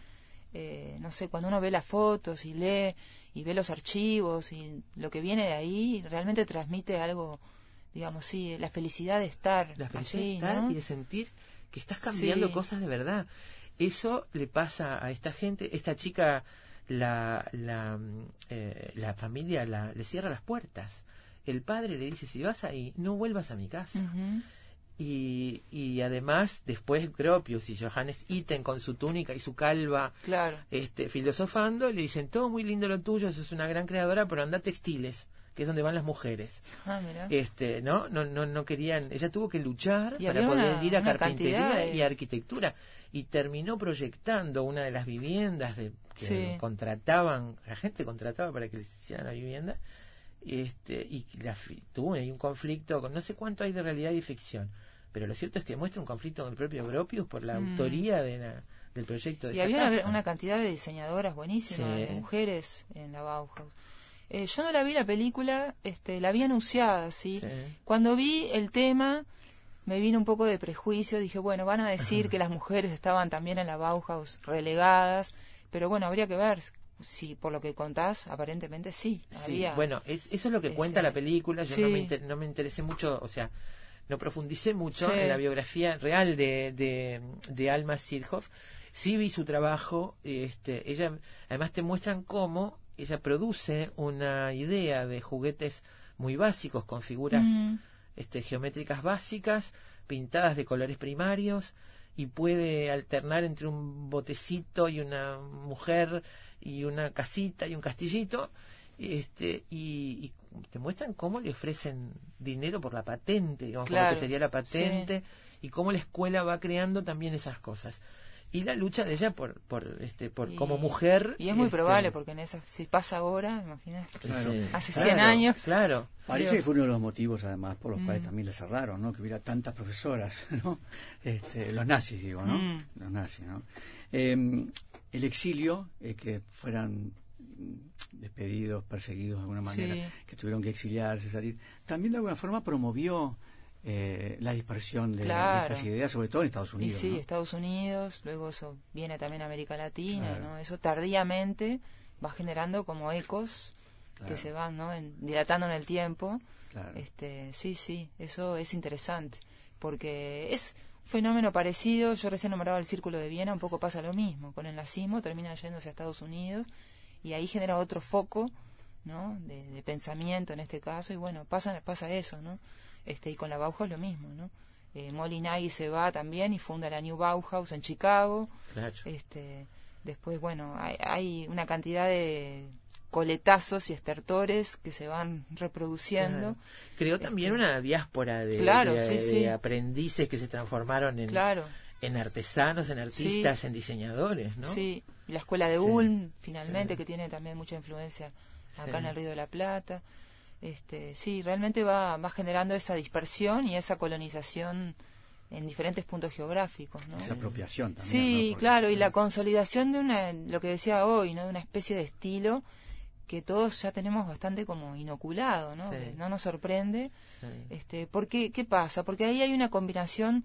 S5: eh, no sé, cuando uno ve las fotos y lee y ve los archivos y lo que viene de ahí, realmente transmite algo, digamos, sí, la felicidad de estar
S1: la felicidad
S5: allí,
S1: de estar
S5: ¿no?
S1: y de sentir que estás cambiando
S5: Sí.
S1: cosas de verdad. eso le pasa a esta gente. Esta chica, la, la, mm, eh, la familia la, le cierra las puertas. El padre le dice, si vas ahí, no vuelvas a mi casa. Y, y además, después Gropius y Johannes Itten con su túnica y su calva,
S5: Claro.
S1: este, filosofando, le dicen, todo muy lindo lo tuyo, sos una gran creadora, pero anda textiles, que es donde van las mujeres.
S5: Ah.
S1: Este, ¿no? No, no, no querían, ella tuvo que luchar para poder
S5: una-
S1: ir a carpintería
S5: de-
S1: y arquitectura. Y terminó proyectando una de las viviendas de, que
S5: Sí.
S1: contrataban, la gente contrataba para que les hicieran la vivienda. Este, y la, tuvo ahí un conflicto, con, no sé cuánto hay de realidad y ficción, pero lo cierto es que muestra un conflicto con el propio Gropius por la
S5: Mm.
S1: autoría de la- del proyecto de
S5: Y
S1: esa
S5: había una,
S1: casa.
S5: una cantidad de diseñadoras buenísimas,
S1: Sí.
S5: de mujeres en la Bauhaus. Eh, yo no la vi la película, este, la vi anunciada, ¿sí?
S1: Sí.
S5: Cuando vi el tema, me vino un poco de prejuicio. Dije, bueno, van a decir que las mujeres estaban también en la Bauhaus relegadas, pero bueno, habría que ver si por lo que contás, aparentemente sí.
S1: Sí,
S5: había.
S1: bueno, es, eso es lo que
S5: este,
S1: cuenta la película. Yo no,
S5: sí.
S1: me inter- no me interesé mucho, o sea, no profundicé mucho
S5: Sí.
S1: en la biografía real de, de, de Alma Sirhoff. Sí vi su trabajo. Este, ella, además te muestran cómo ella produce una idea de juguetes muy básicos con figuras
S5: Mm,
S1: este, geométricas básicas, pintadas de colores primarios, y puede alternar entre un botecito y una mujer y una casita y un castillito, este, y, y te muestran cómo le ofrecen dinero por la patente, digamos, por lo
S5: Claro,
S1: que sería la patente, y cómo la escuela va creando también esas cosas. Y la lucha de ella por, por, este, por
S5: Y-
S1: como mujer.
S5: Y es muy
S1: este,
S5: probable, porque en esa, si pasa ahora, imagínate.
S2: Claro.
S5: Hace
S1: claro,
S5: 100 años.
S1: Claro.
S2: Parece que fue uno de los motivos, además, por los cuales
S5: Mm.
S2: también le cerraron, ¿no? Que hubiera tantas profesoras, ¿no? Este, los nazis, digo, ¿no?
S5: Mm.
S2: Los nazis, ¿no? Eh, el exilio, eh, que fueran despedidos, perseguidos de alguna manera,
S5: Sí.
S2: que tuvieron que exiliarse, salir, también de alguna forma promovió eh, la dispersión de, de
S5: Claro.
S2: estas ideas, sobre todo en Estados
S5: Y
S2: Unidos.
S5: sí,
S2: ¿no?
S5: Estados Unidos, luego eso viene también a América Latina,
S2: Claro.
S5: ¿no? Eso tardíamente va generando como ecos
S2: Claro.
S5: que se van, ¿no? En- dilatando en el tiempo. Este, sí, sí, eso es interesante, porque es un fenómeno parecido, yo recién nombraba el Círculo de Viena, un poco pasa lo mismo, con el nazismo termina yéndose a Estados Unidos y ahí genera otro foco, ¿no? De, de pensamiento en este caso y bueno, pasa pasa eso, ¿no? Este y con la Bauhaus lo mismo, ¿no? Eh, Molly Nagy se va también y funda la New Bauhaus en Chicago.
S1: claro.
S5: Este, después, bueno, hay, hay una cantidad de coletazos y estertores que se van reproduciendo.
S1: Claro. Creó también
S5: Este,
S1: una diáspora de,
S5: Claro,
S1: de-
S5: sí,
S1: de
S5: sí.
S1: aprendices que se transformaron en,
S5: Claro,
S1: en artesanos, en artistas, en diseñadores, ¿no?
S5: sí. Y la escuela de
S1: Sí,
S5: Ulm, finalmente,
S1: sí.
S5: que tiene también mucha influencia acá
S1: Sí.
S5: en el Río de la Plata. Este, sí, realmente va, va generando esa dispersión y esa colonización en diferentes puntos geográficos, ¿no?
S2: Esa apropiación también.
S5: Sí,
S2: ¿no? Porque-
S5: claro, y la consolidación de una, lo que decía hoy, ¿no? De una especie de estilo que todos ya tenemos bastante como inoculado, ¿no? No nos sorprende.
S1: Sí.
S5: Este, ¿por qué, ¿Qué pasa? Porque ahí hay una combinación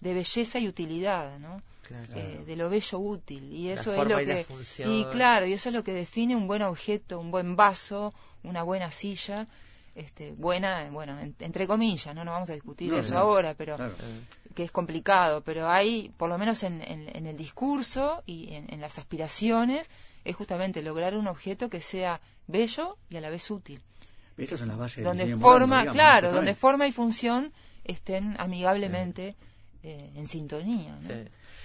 S5: de belleza y utilidad, ¿no?
S1: Claro.
S5: Eh, de lo bello útil y eso es lo
S1: y
S5: que y claro y eso es lo que define un buen objeto un buen vaso una buena silla este buena bueno en- entre comillas no no vamos a discutir
S2: No,
S5: eso
S2: no.
S5: ahora pero
S2: Claro.
S5: que es complicado, pero hay, por lo menos en, en- en el discurso y en, las aspiraciones, es justamente lograr un objeto que sea bello y a la vez útil.
S2: Esas son las bases
S5: Donde forma,
S2: moderno, digamos,
S5: claro, donde forma y función estén amigablemente eh, en sintonía. ¿no?
S1: Sí.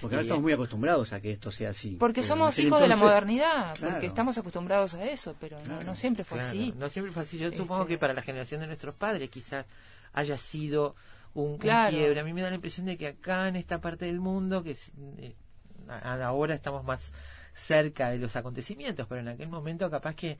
S2: Porque ahora estamos muy acostumbrados a que esto sea así.
S5: Porque
S2: Pero
S5: somos hijos de la modernidad,
S2: Claro.
S5: porque estamos acostumbrados a eso, pero no-
S2: Claro,
S5: no, siempre fue
S1: Claro,
S5: así.
S1: No siempre fue así. Yo
S5: Este-
S1: supongo que para la generación de nuestros padres quizás haya sido un, un
S5: Claro.
S1: quiebre. A mí me da la impresión de que acá en esta parte del mundo, que eh, ahora estamos más cerca de los acontecimientos, pero en aquel momento capaz que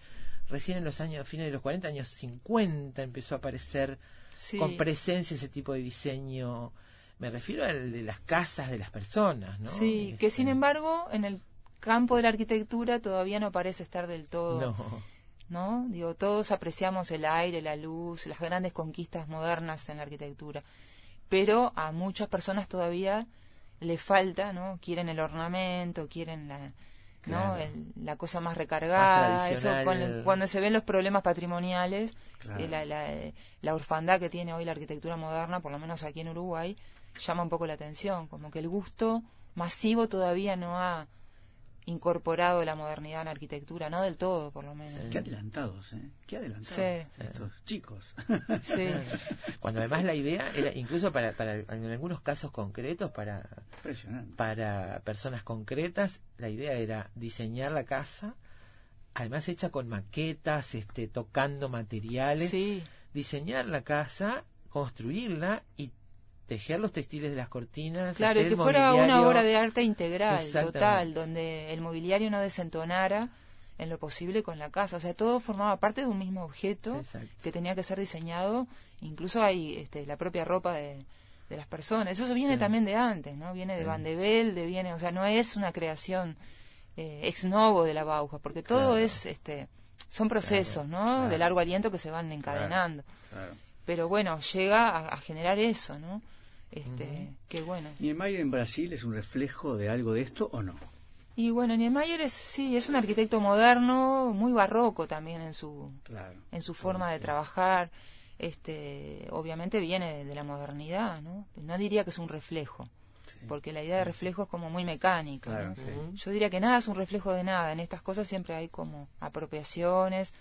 S1: recién en los años, fines de los 40, años 50, empezó a aparecer
S5: Sí.
S1: con presencia ese tipo de diseño. Me refiero al de las casas de las personas, ¿no?
S5: Sí, que
S1: Este,
S5: sin embargo, en el campo de la arquitectura todavía no parece estar del todo
S1: No.
S5: ¿no? Digo, todos apreciamos el aire, la luz, las grandes conquistas modernas en la arquitectura, pero a muchas personas todavía le falta, ¿no? Quieren el ornamento, quieren la, ¿no?
S1: Claro.
S5: El- la cosa más recargada,
S1: Más
S5: eso con el- cuando se ven los problemas patrimoniales,
S2: Claro.
S5: eh, la, la, la orfandad que tiene hoy la arquitectura moderna, por lo menos aquí en Uruguay, llama un poco la atención, como que el gusto masivo todavía no ha incorporado la modernidad en la arquitectura, no del todo, por lo menos.
S2: Qué adelantados, ¿eh? Qué adelantados.
S5: Sí.
S2: Estos chicos.
S5: Sí.
S1: Cuando además la idea era, incluso para, para en algunos casos concretos, para, para personas concretas, la idea era diseñar la casa, además hecha con maquetas, este, tocando materiales,
S5: Sí,
S1: diseñar la casa, construirla y tejer los textiles de las cortinas.
S5: claro, y
S1: hacer
S5: que fuera una obra de arte integral, total, donde el mobiliario no desentonara en lo posible con la casa. O sea, todo formaba parte de un mismo objeto
S1: Exacto.
S5: que tenía que ser diseñado. Incluso hay este, la propia ropa de, de las personas. Eso viene
S1: Sí.
S5: también de antes, ¿no? Viene de. Van de Velde, viene, o sea, no es una creación eh, ex novo de la Bauhaus, porque todo
S1: Claro.
S5: es, este, son procesos, ¿no?
S2: claro.
S5: De largo aliento que se van encadenando. Pero bueno, llega a, a generar eso, ¿no? Este, bueno.
S2: ¿Niemeyer en Brasil es un reflejo de algo de esto o no?
S5: Y bueno, Niemeyer es, sí, es un arquitecto moderno, muy barroco también en su,
S2: Claro.
S5: en su forma de trabajar. Este, obviamente viene de, de la modernidad, ¿no? No diría que es un reflejo,
S2: Sí.
S5: porque la idea de reflejo es como muy mecánica.
S2: Claro,
S5: ¿no?
S2: sí.
S5: Yo diría que nada es un reflejo de nada. En estas cosas siempre hay como apropiaciones.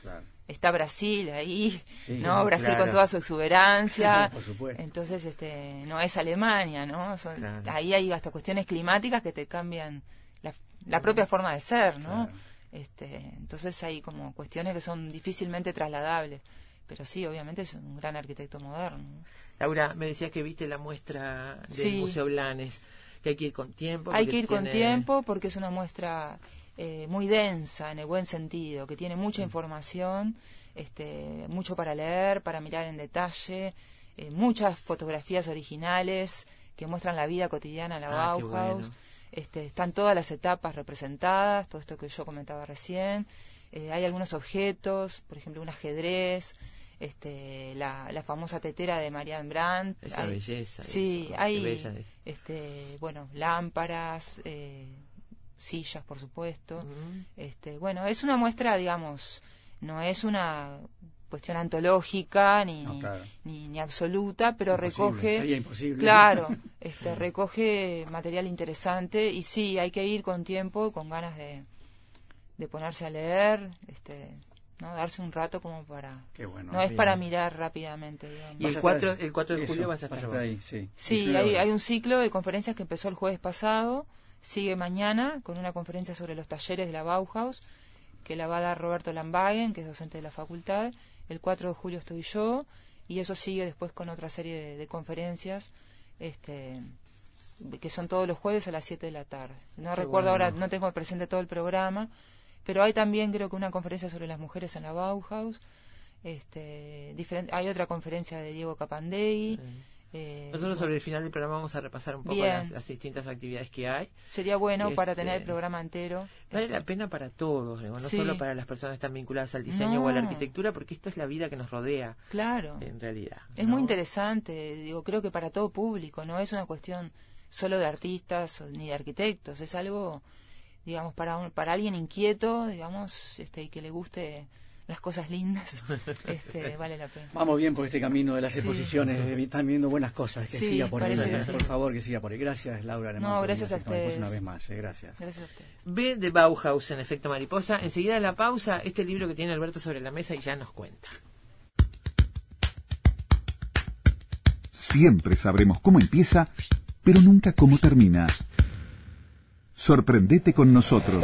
S5: Está Brasil ahí,
S2: Sí,
S5: ¿no? Brasil
S1: claro.
S5: con toda su exuberancia.
S2: Por supuesto.
S5: Entonces, este, no es Alemania, ¿no? Son-
S1: Claro.
S5: Ahí hay hasta cuestiones climáticas que te cambian la, la propia forma de ser, ¿no?
S2: Claro.
S5: Este, entonces hay como cuestiones que son difícilmente trasladables. Pero sí, obviamente es un gran arquitecto moderno. ¿no?
S1: Laura, me decías que viste la muestra del
S5: Sí.
S1: Museo Blanes, que hay que ir con tiempo.
S5: Hay que ir con tiempo porque es una muestra eh, muy densa, en el buen sentido, que tiene
S1: Mm.
S5: mucha información, este, mucho para leer, para mirar en detalle, eh, muchas fotografías originales que muestran la vida cotidiana de la
S1: Ah,
S5: Bauhaus.
S1: bueno.
S5: Este, están todas las etapas representadas, todo esto que yo comentaba recién. Eh, hay algunos objetos, por ejemplo, un ajedrez, este, la, la famosa tetera de Marianne Brandt.
S1: Esa
S5: Hay-
S1: belleza.
S5: Sí,
S1: eso,
S5: hay
S1: bella es.
S5: este, bueno, lámparas, eh, sillas, por supuesto. Este, bueno, es una muestra, digamos, no es una cuestión antológica ni,
S2: No, claro.
S5: ni, ni absoluta, pero
S2: Imposible,
S5: recoge,
S2: sería imposible.
S5: claro, este, recoge material interesante y sí, hay que ir con tiempo, con ganas de, de ponerse a leer, este, ¿no? darse un rato como para,
S2: Qué bueno.
S5: no es
S2: bien.
S5: para mirar rápidamente, digamos.
S1: Y
S2: Vas
S1: el
S2: a
S1: 4,
S2: estar-
S1: el 4 de
S2: eso,
S1: julio vas a estar,
S2: ahí,
S1: vos.
S2: sí.
S5: Sí, hay, hay un ciclo de conferencias que empezó el jueves pasado, sigue mañana con una conferencia sobre los talleres de la Bauhaus, que la va a dar Roberto Lambagen, que es docente de la facultad. El 4 de julio estoy yo, y eso sigue después con otra serie de, de conferencias, este que son todos los jueves a las 7 de la tarde. No
S1: Qué
S5: recuerdo
S1: bueno.
S5: ahora, no tengo presente todo el programa, pero hay también creo que una conferencia sobre las mujeres en la Bauhaus. Este, diferente, hay otra conferencia de Diego Capandegui. Eh,
S1: Nosotros sobre el final del programa vamos a repasar un poco las, las distintas actividades que hay.
S5: Sería bueno para
S1: Este,
S5: tener el programa entero.
S1: Vale la pena para todos, digo, no
S5: Sí.
S1: solo para las personas que están vinculadas al diseño o a la arquitectura, porque esto es la vida que nos rodea,
S5: Claro.
S1: en realidad.
S5: Es
S1: ¿no?
S5: muy interesante, digo, creo que para todo público, no es una cuestión solo de artistas ni de arquitectos, es algo, digamos, para un, para alguien inquieto, digamos, este, y que le guste las cosas lindas, este, vale la pena.
S2: Vamos bien por este camino de las
S5: Sí.
S2: exposiciones, están viendo buenas cosas, que
S5: Sí,
S2: siga por ahí,
S5: parece que sí.
S2: por favor, que siga por ahí. Gracias, Laura. Alemán,
S5: No, gracias a
S2: Mariposa
S5: ustedes.
S2: Una vez más, eh, gracias.
S5: Gracias a usted.
S1: B de Bauhaus en efecto mariposa. Enseguida de la pausa, este libro que tiene Alberto sobre la mesa y ya nos cuenta.
S3: Siempre sabremos cómo empieza, pero nunca cómo termina. Sorprendete con nosotros.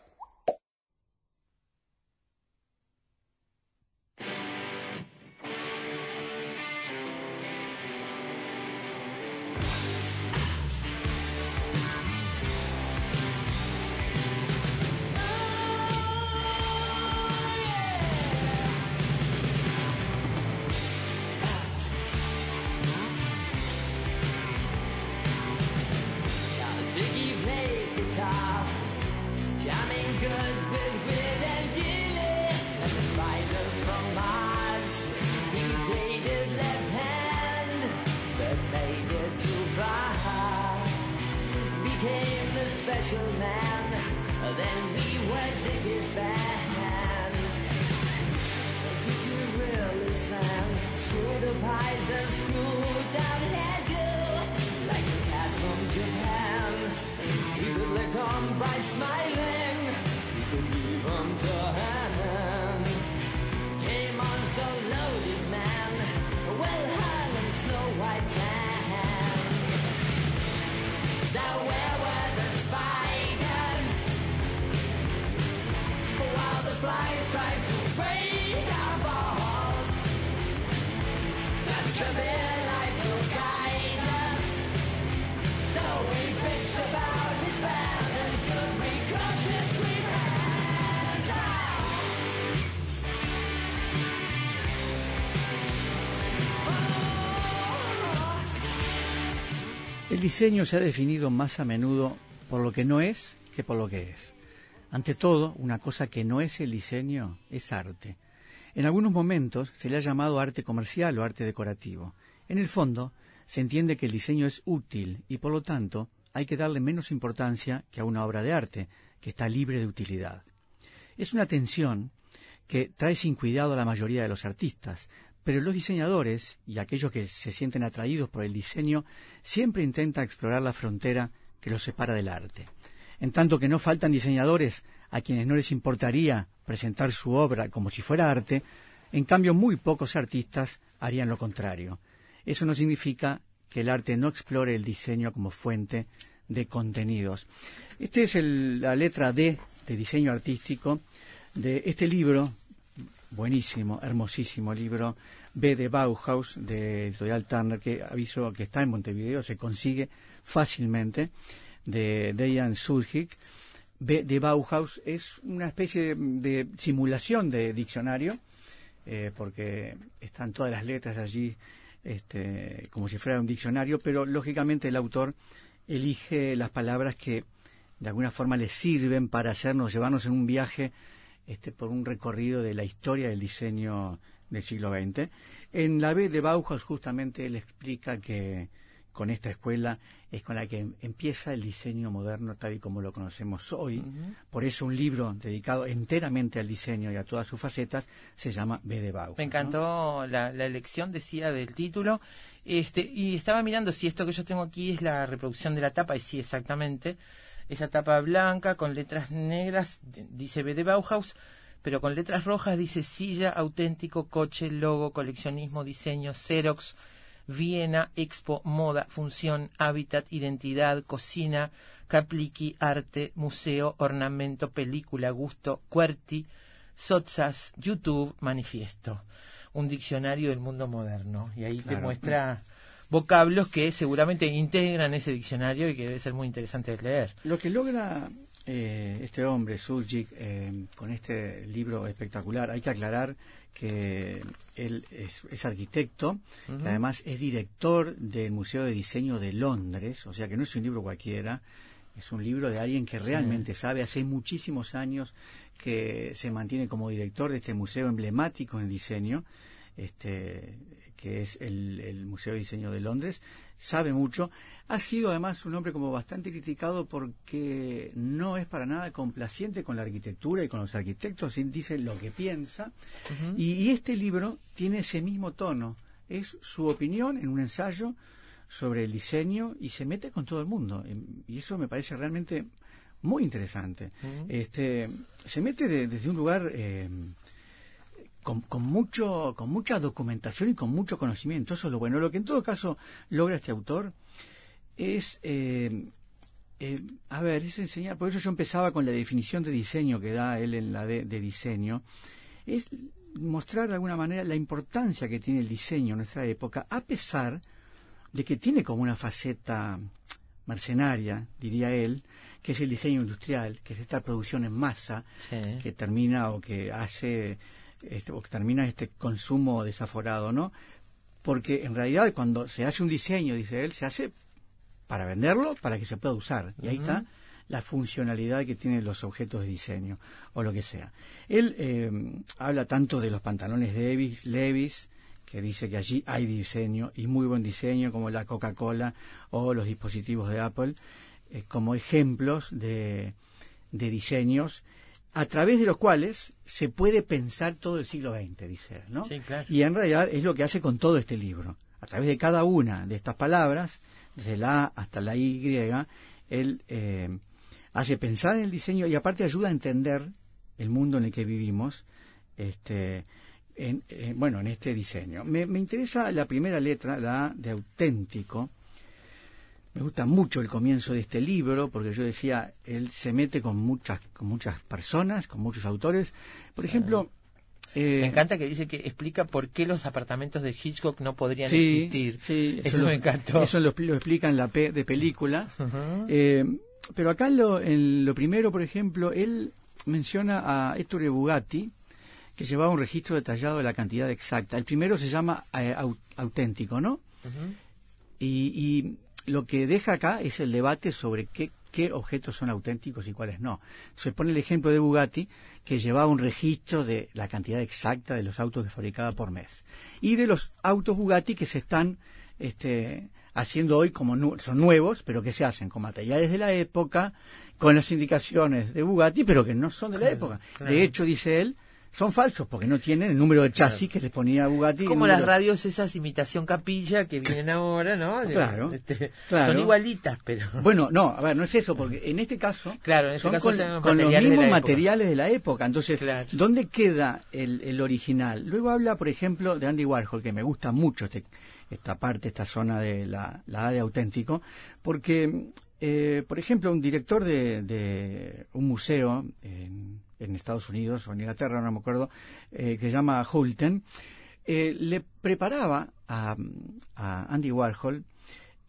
S2: Diseño se ha definido más a menudo por lo que no es que por lo que es. Ante todo, una cosa que no es el diseño es arte. En algunos momentos se le ha llamado arte comercial o arte decorativo. En el fondo, se entiende que el diseño es útil y por lo tanto hay que darle menos importancia que a una obra de arte, que está libre de utilidad. Es una tensión que trae sin cuidado a la mayoría de los artistas, pero los diseñadores y aquellos que se sienten atraídos por el diseño siempre intentan explorar la frontera que los separa del arte. En tanto que no faltan diseñadores a quienes no les importaría presentar su obra como si fuera arte, en cambio muy pocos artistas harían lo contrario. Eso no significa que el arte no explore el diseño como fuente de contenidos. Esta es el- la letra D de diseño artístico de este libro, buenísimo, hermosísimo libro, B de Bauhaus, de Editorial Turner, que aviso que está en Montevideo, se consigue fácilmente, de Dejan Suljic. B de Bauhaus es una especie de, de simulación de diccionario, eh, porque están todas las letras allí este, como si fuera un diccionario, pero lógicamente el autor elige las palabras que de alguna forma le sirven para hacernos, llevarnos en un viaje este, por un recorrido de la historia del diseño del siglo XX. En la B de Bauhaus justamente él explica que con esta escuela es con la que empieza el diseño moderno tal y como lo conocemos hoy. Por eso un libro dedicado enteramente al diseño y a todas sus facetas se llama B de Bauhaus.
S1: Me
S2: ¿no?
S1: encantó la, la elección, decía, del título. Este, y estaba mirando si esto que yo tengo aquí es la reproducción de la tapa, y sí, exactamente. Esa tapa blanca con letras negras dice B de Bauhaus, pero con letras rojas dice silla, auténtico, coche, logo, coleccionismo, diseño, Xerox, Viena, Expo, moda, función, hábitat, identidad, cocina, capliqui, arte, museo, ornamento, película, gusto, QWERTY, Sotsas, YouTube, manifiesto. Un diccionario del mundo moderno. Y ahí te muestra vocablos que seguramente integran ese diccionario y que debe ser muy interesante de leer.
S2: Lo que logra eh, este hombre, Surgic, eh, con este libro espectacular, hay que aclarar que él es, es arquitecto, que además es director del Museo de Diseño de Londres, o sea que no es un libro cualquiera, es un libro de alguien que realmente sabe, hace muchísimos años que se mantiene como director de este museo emblemático en diseño, este, que es el, el Museo de Diseño de Londres, sabe mucho. Ha sido además un hombre como bastante criticado porque no es para nada complaciente con la arquitectura y con los arquitectos, dice lo que piensa. y, y este libro tiene ese mismo tono. Es su opinión en un ensayo sobre el diseño y se mete con todo el mundo. Y eso me parece realmente muy interesante. este, se mete de- desde un lugar eh, con, con mucho con mucha documentación y con mucho conocimiento. Eso es lo bueno. Lo que en todo caso logra este autor es eh, eh, a ver es enseñar. Por eso yo empezaba con la definición de diseño que da él en la de, de diseño. Es mostrar de alguna manera la importancia que tiene el diseño en nuestra época a pesar de que tiene como una faceta mercenaria, diría él, que es el diseño industrial, que es esta producción en masa
S1: Sí.
S2: que termina o que hace este, o que termina este consumo desaforado, ¿no? Porque en realidad cuando se hace un diseño, dice él, se hace para venderlo, para que se pueda usar. Y ahí está la funcionalidad que tienen los objetos de diseño o lo que sea. Él eh, habla tanto de los pantalones Levis, Levis, que dice que allí hay diseño y muy buen diseño, como la Coca-Cola o los dispositivos de Apple. eh, como ejemplos de, de diseños a través de los cuales se puede pensar todo el siglo XX, dice él, ¿no?
S1: Sí, claro.
S2: Y en realidad es lo que hace con todo este libro. A través de cada una de estas palabras, desde la A hasta la Y, él eh, hace pensar en el diseño y aparte ayuda a entender el mundo en el que vivimos, este, en, eh, bueno, en este diseño. Me, me interesa la primera letra, la A de auténtico. Me gusta mucho el comienzo de este libro porque yo decía, él se mete con muchas, con muchas personas, con muchos autores. Por ejemplo, eh,
S1: Me encanta que dice que explica por qué los apartamentos de Hitchcock no podrían
S2: sí,
S1: existir.
S2: sí,
S1: eso,
S2: lo,
S1: me encantó.
S2: Eso lo, lo explica en la P de películas.
S1: Ujú.
S2: Eh, pero acá lo, en lo primero, por ejemplo, él menciona a Ettore Bugatti, que llevaba un registro detallado de la cantidad exacta. El primero se llama eh, au- auténtico, ¿no? Y, y lo que deja acá es el debate sobre qué, qué objetos son auténticos y cuáles no. Se pone el ejemplo de Bugatti, que llevaba un registro de la cantidad exacta de los autos que fabricaba por mes. Y de los autos Bugatti que se están este, haciendo hoy como nu- son nuevos, pero que se hacen con materiales de la época, con las indicaciones de Bugatti, pero que no son de la época.
S1: claro.
S2: De hecho, dice él, son falsos porque no tienen el número de chasis que le ponía Bugatti.
S1: Como las
S2: número-
S1: radios esas imitación capilla que vienen ahora, ¿no?
S2: Claro,
S1: Este,
S2: claro.
S1: Son igualitas, pero...
S2: Bueno, no, a ver, no es eso, porque en este caso
S1: Claro, en este
S2: son
S1: caso
S2: con, los
S1: de
S2: mismos materiales de la época. Entonces,
S1: Claro.
S2: ¿dónde queda el, el original? Luego habla, por ejemplo, de Andy Warhol, que me gusta mucho este, esta parte, esta zona de la, la A de auténtico, porque, eh, por ejemplo, un director de, de un museo en, en Estados Unidos o en Inglaterra, no me acuerdo, eh, que se llama Hulten, eh, le preparaba a, a Andy Warhol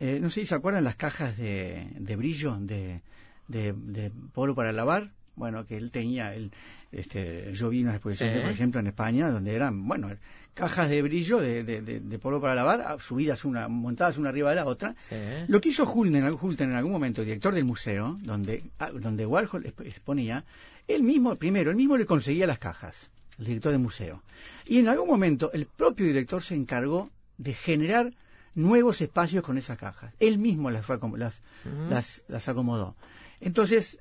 S2: eh, no sé si se acuerdan las cajas de, de brillo de, de, de polvo para lavar. Bueno, que él tenía, él, este, yo vi una exposición,
S1: Sí.
S2: por ejemplo, en España, donde eran, bueno, cajas de brillo de, de, de- de polvo para lavar, ah, subidas una, montadas una arriba de la otra.
S1: Sí.
S2: Lo que hizo Hulten, Hulten en algún momento, director del museo, donde, ah, donde Warhol exp- exponía, él mismo, primero, él mismo le conseguía las cajas, el director del museo. Y en algún momento, el propio director se encargó de generar nuevos espacios con esas cajas. Él mismo las, fue las, las, las acomodó. Entonces,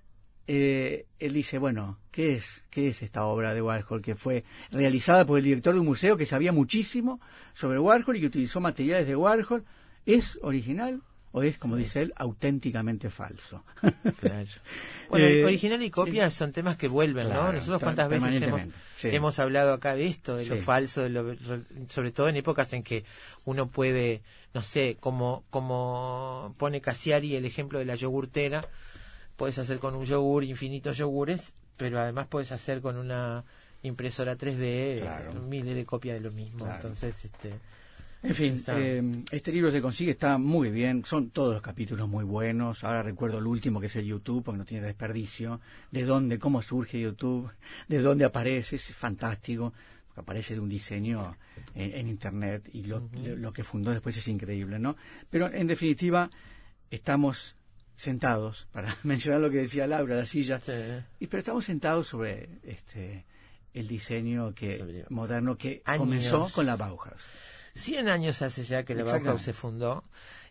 S2: eh, él dice, bueno, ¿qué es, ¿qué es esta obra de Warhol que fue realizada por el director de un museo que sabía muchísimo sobre Warhol y que utilizó materiales de Warhol? ¿Es original o es, como dice él, auténticamente falso?
S1: Claro. Bueno,
S2: Eh,
S1: original y copia son temas que vuelven, ¿no? Nosotros cuántas veces hemos,
S2: permanentemente, sí.
S1: hemos hablado acá de esto, de lo falso, de lo, sobre todo en épocas en que uno puede, no sé, como, como pone Cassiari el ejemplo de la yogurtera, puedes hacer con un yogur infinitos yogures, pero además puedes hacer con una impresora 3D
S2: Claro.
S1: miles de copias de lo mismo. Entonces, este,
S2: En fin, eh, este libro se consigue, está muy bien, son todos los capítulos muy buenos. Ahora recuerdo el último que es el YouTube, porque no tiene desperdicio. De dónde, cómo surge YouTube, de dónde aparece, es fantástico. porque Aparece de un diseño en, en Internet y lo, lo- lo que fundó después es increíble, ¿no? Pero en definitiva, estamos sentados, para mencionar lo que decía Laura, las sillas,
S1: sí.
S2: y, pero estamos sentados sobre este el diseño que moderno que
S1: Años.
S2: comenzó con la Bauhaus.
S1: 100 años hace ya que la Bauhaus se fundó.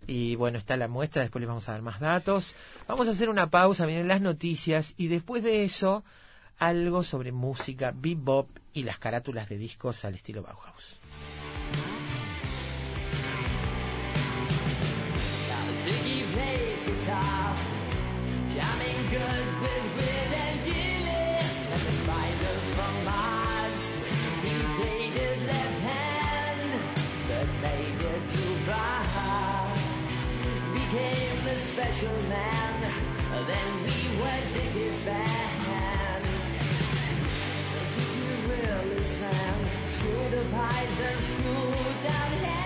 S1: Y bueno, está la muestra, después les vamos a dar más datos. Vamos a hacer una pausa, vienen las noticias y después de eso, algo sobre música, bebop y las carátulas de discos al estilo Bauhaus.
S4: gentleman Then in his band. If you and screwed down heads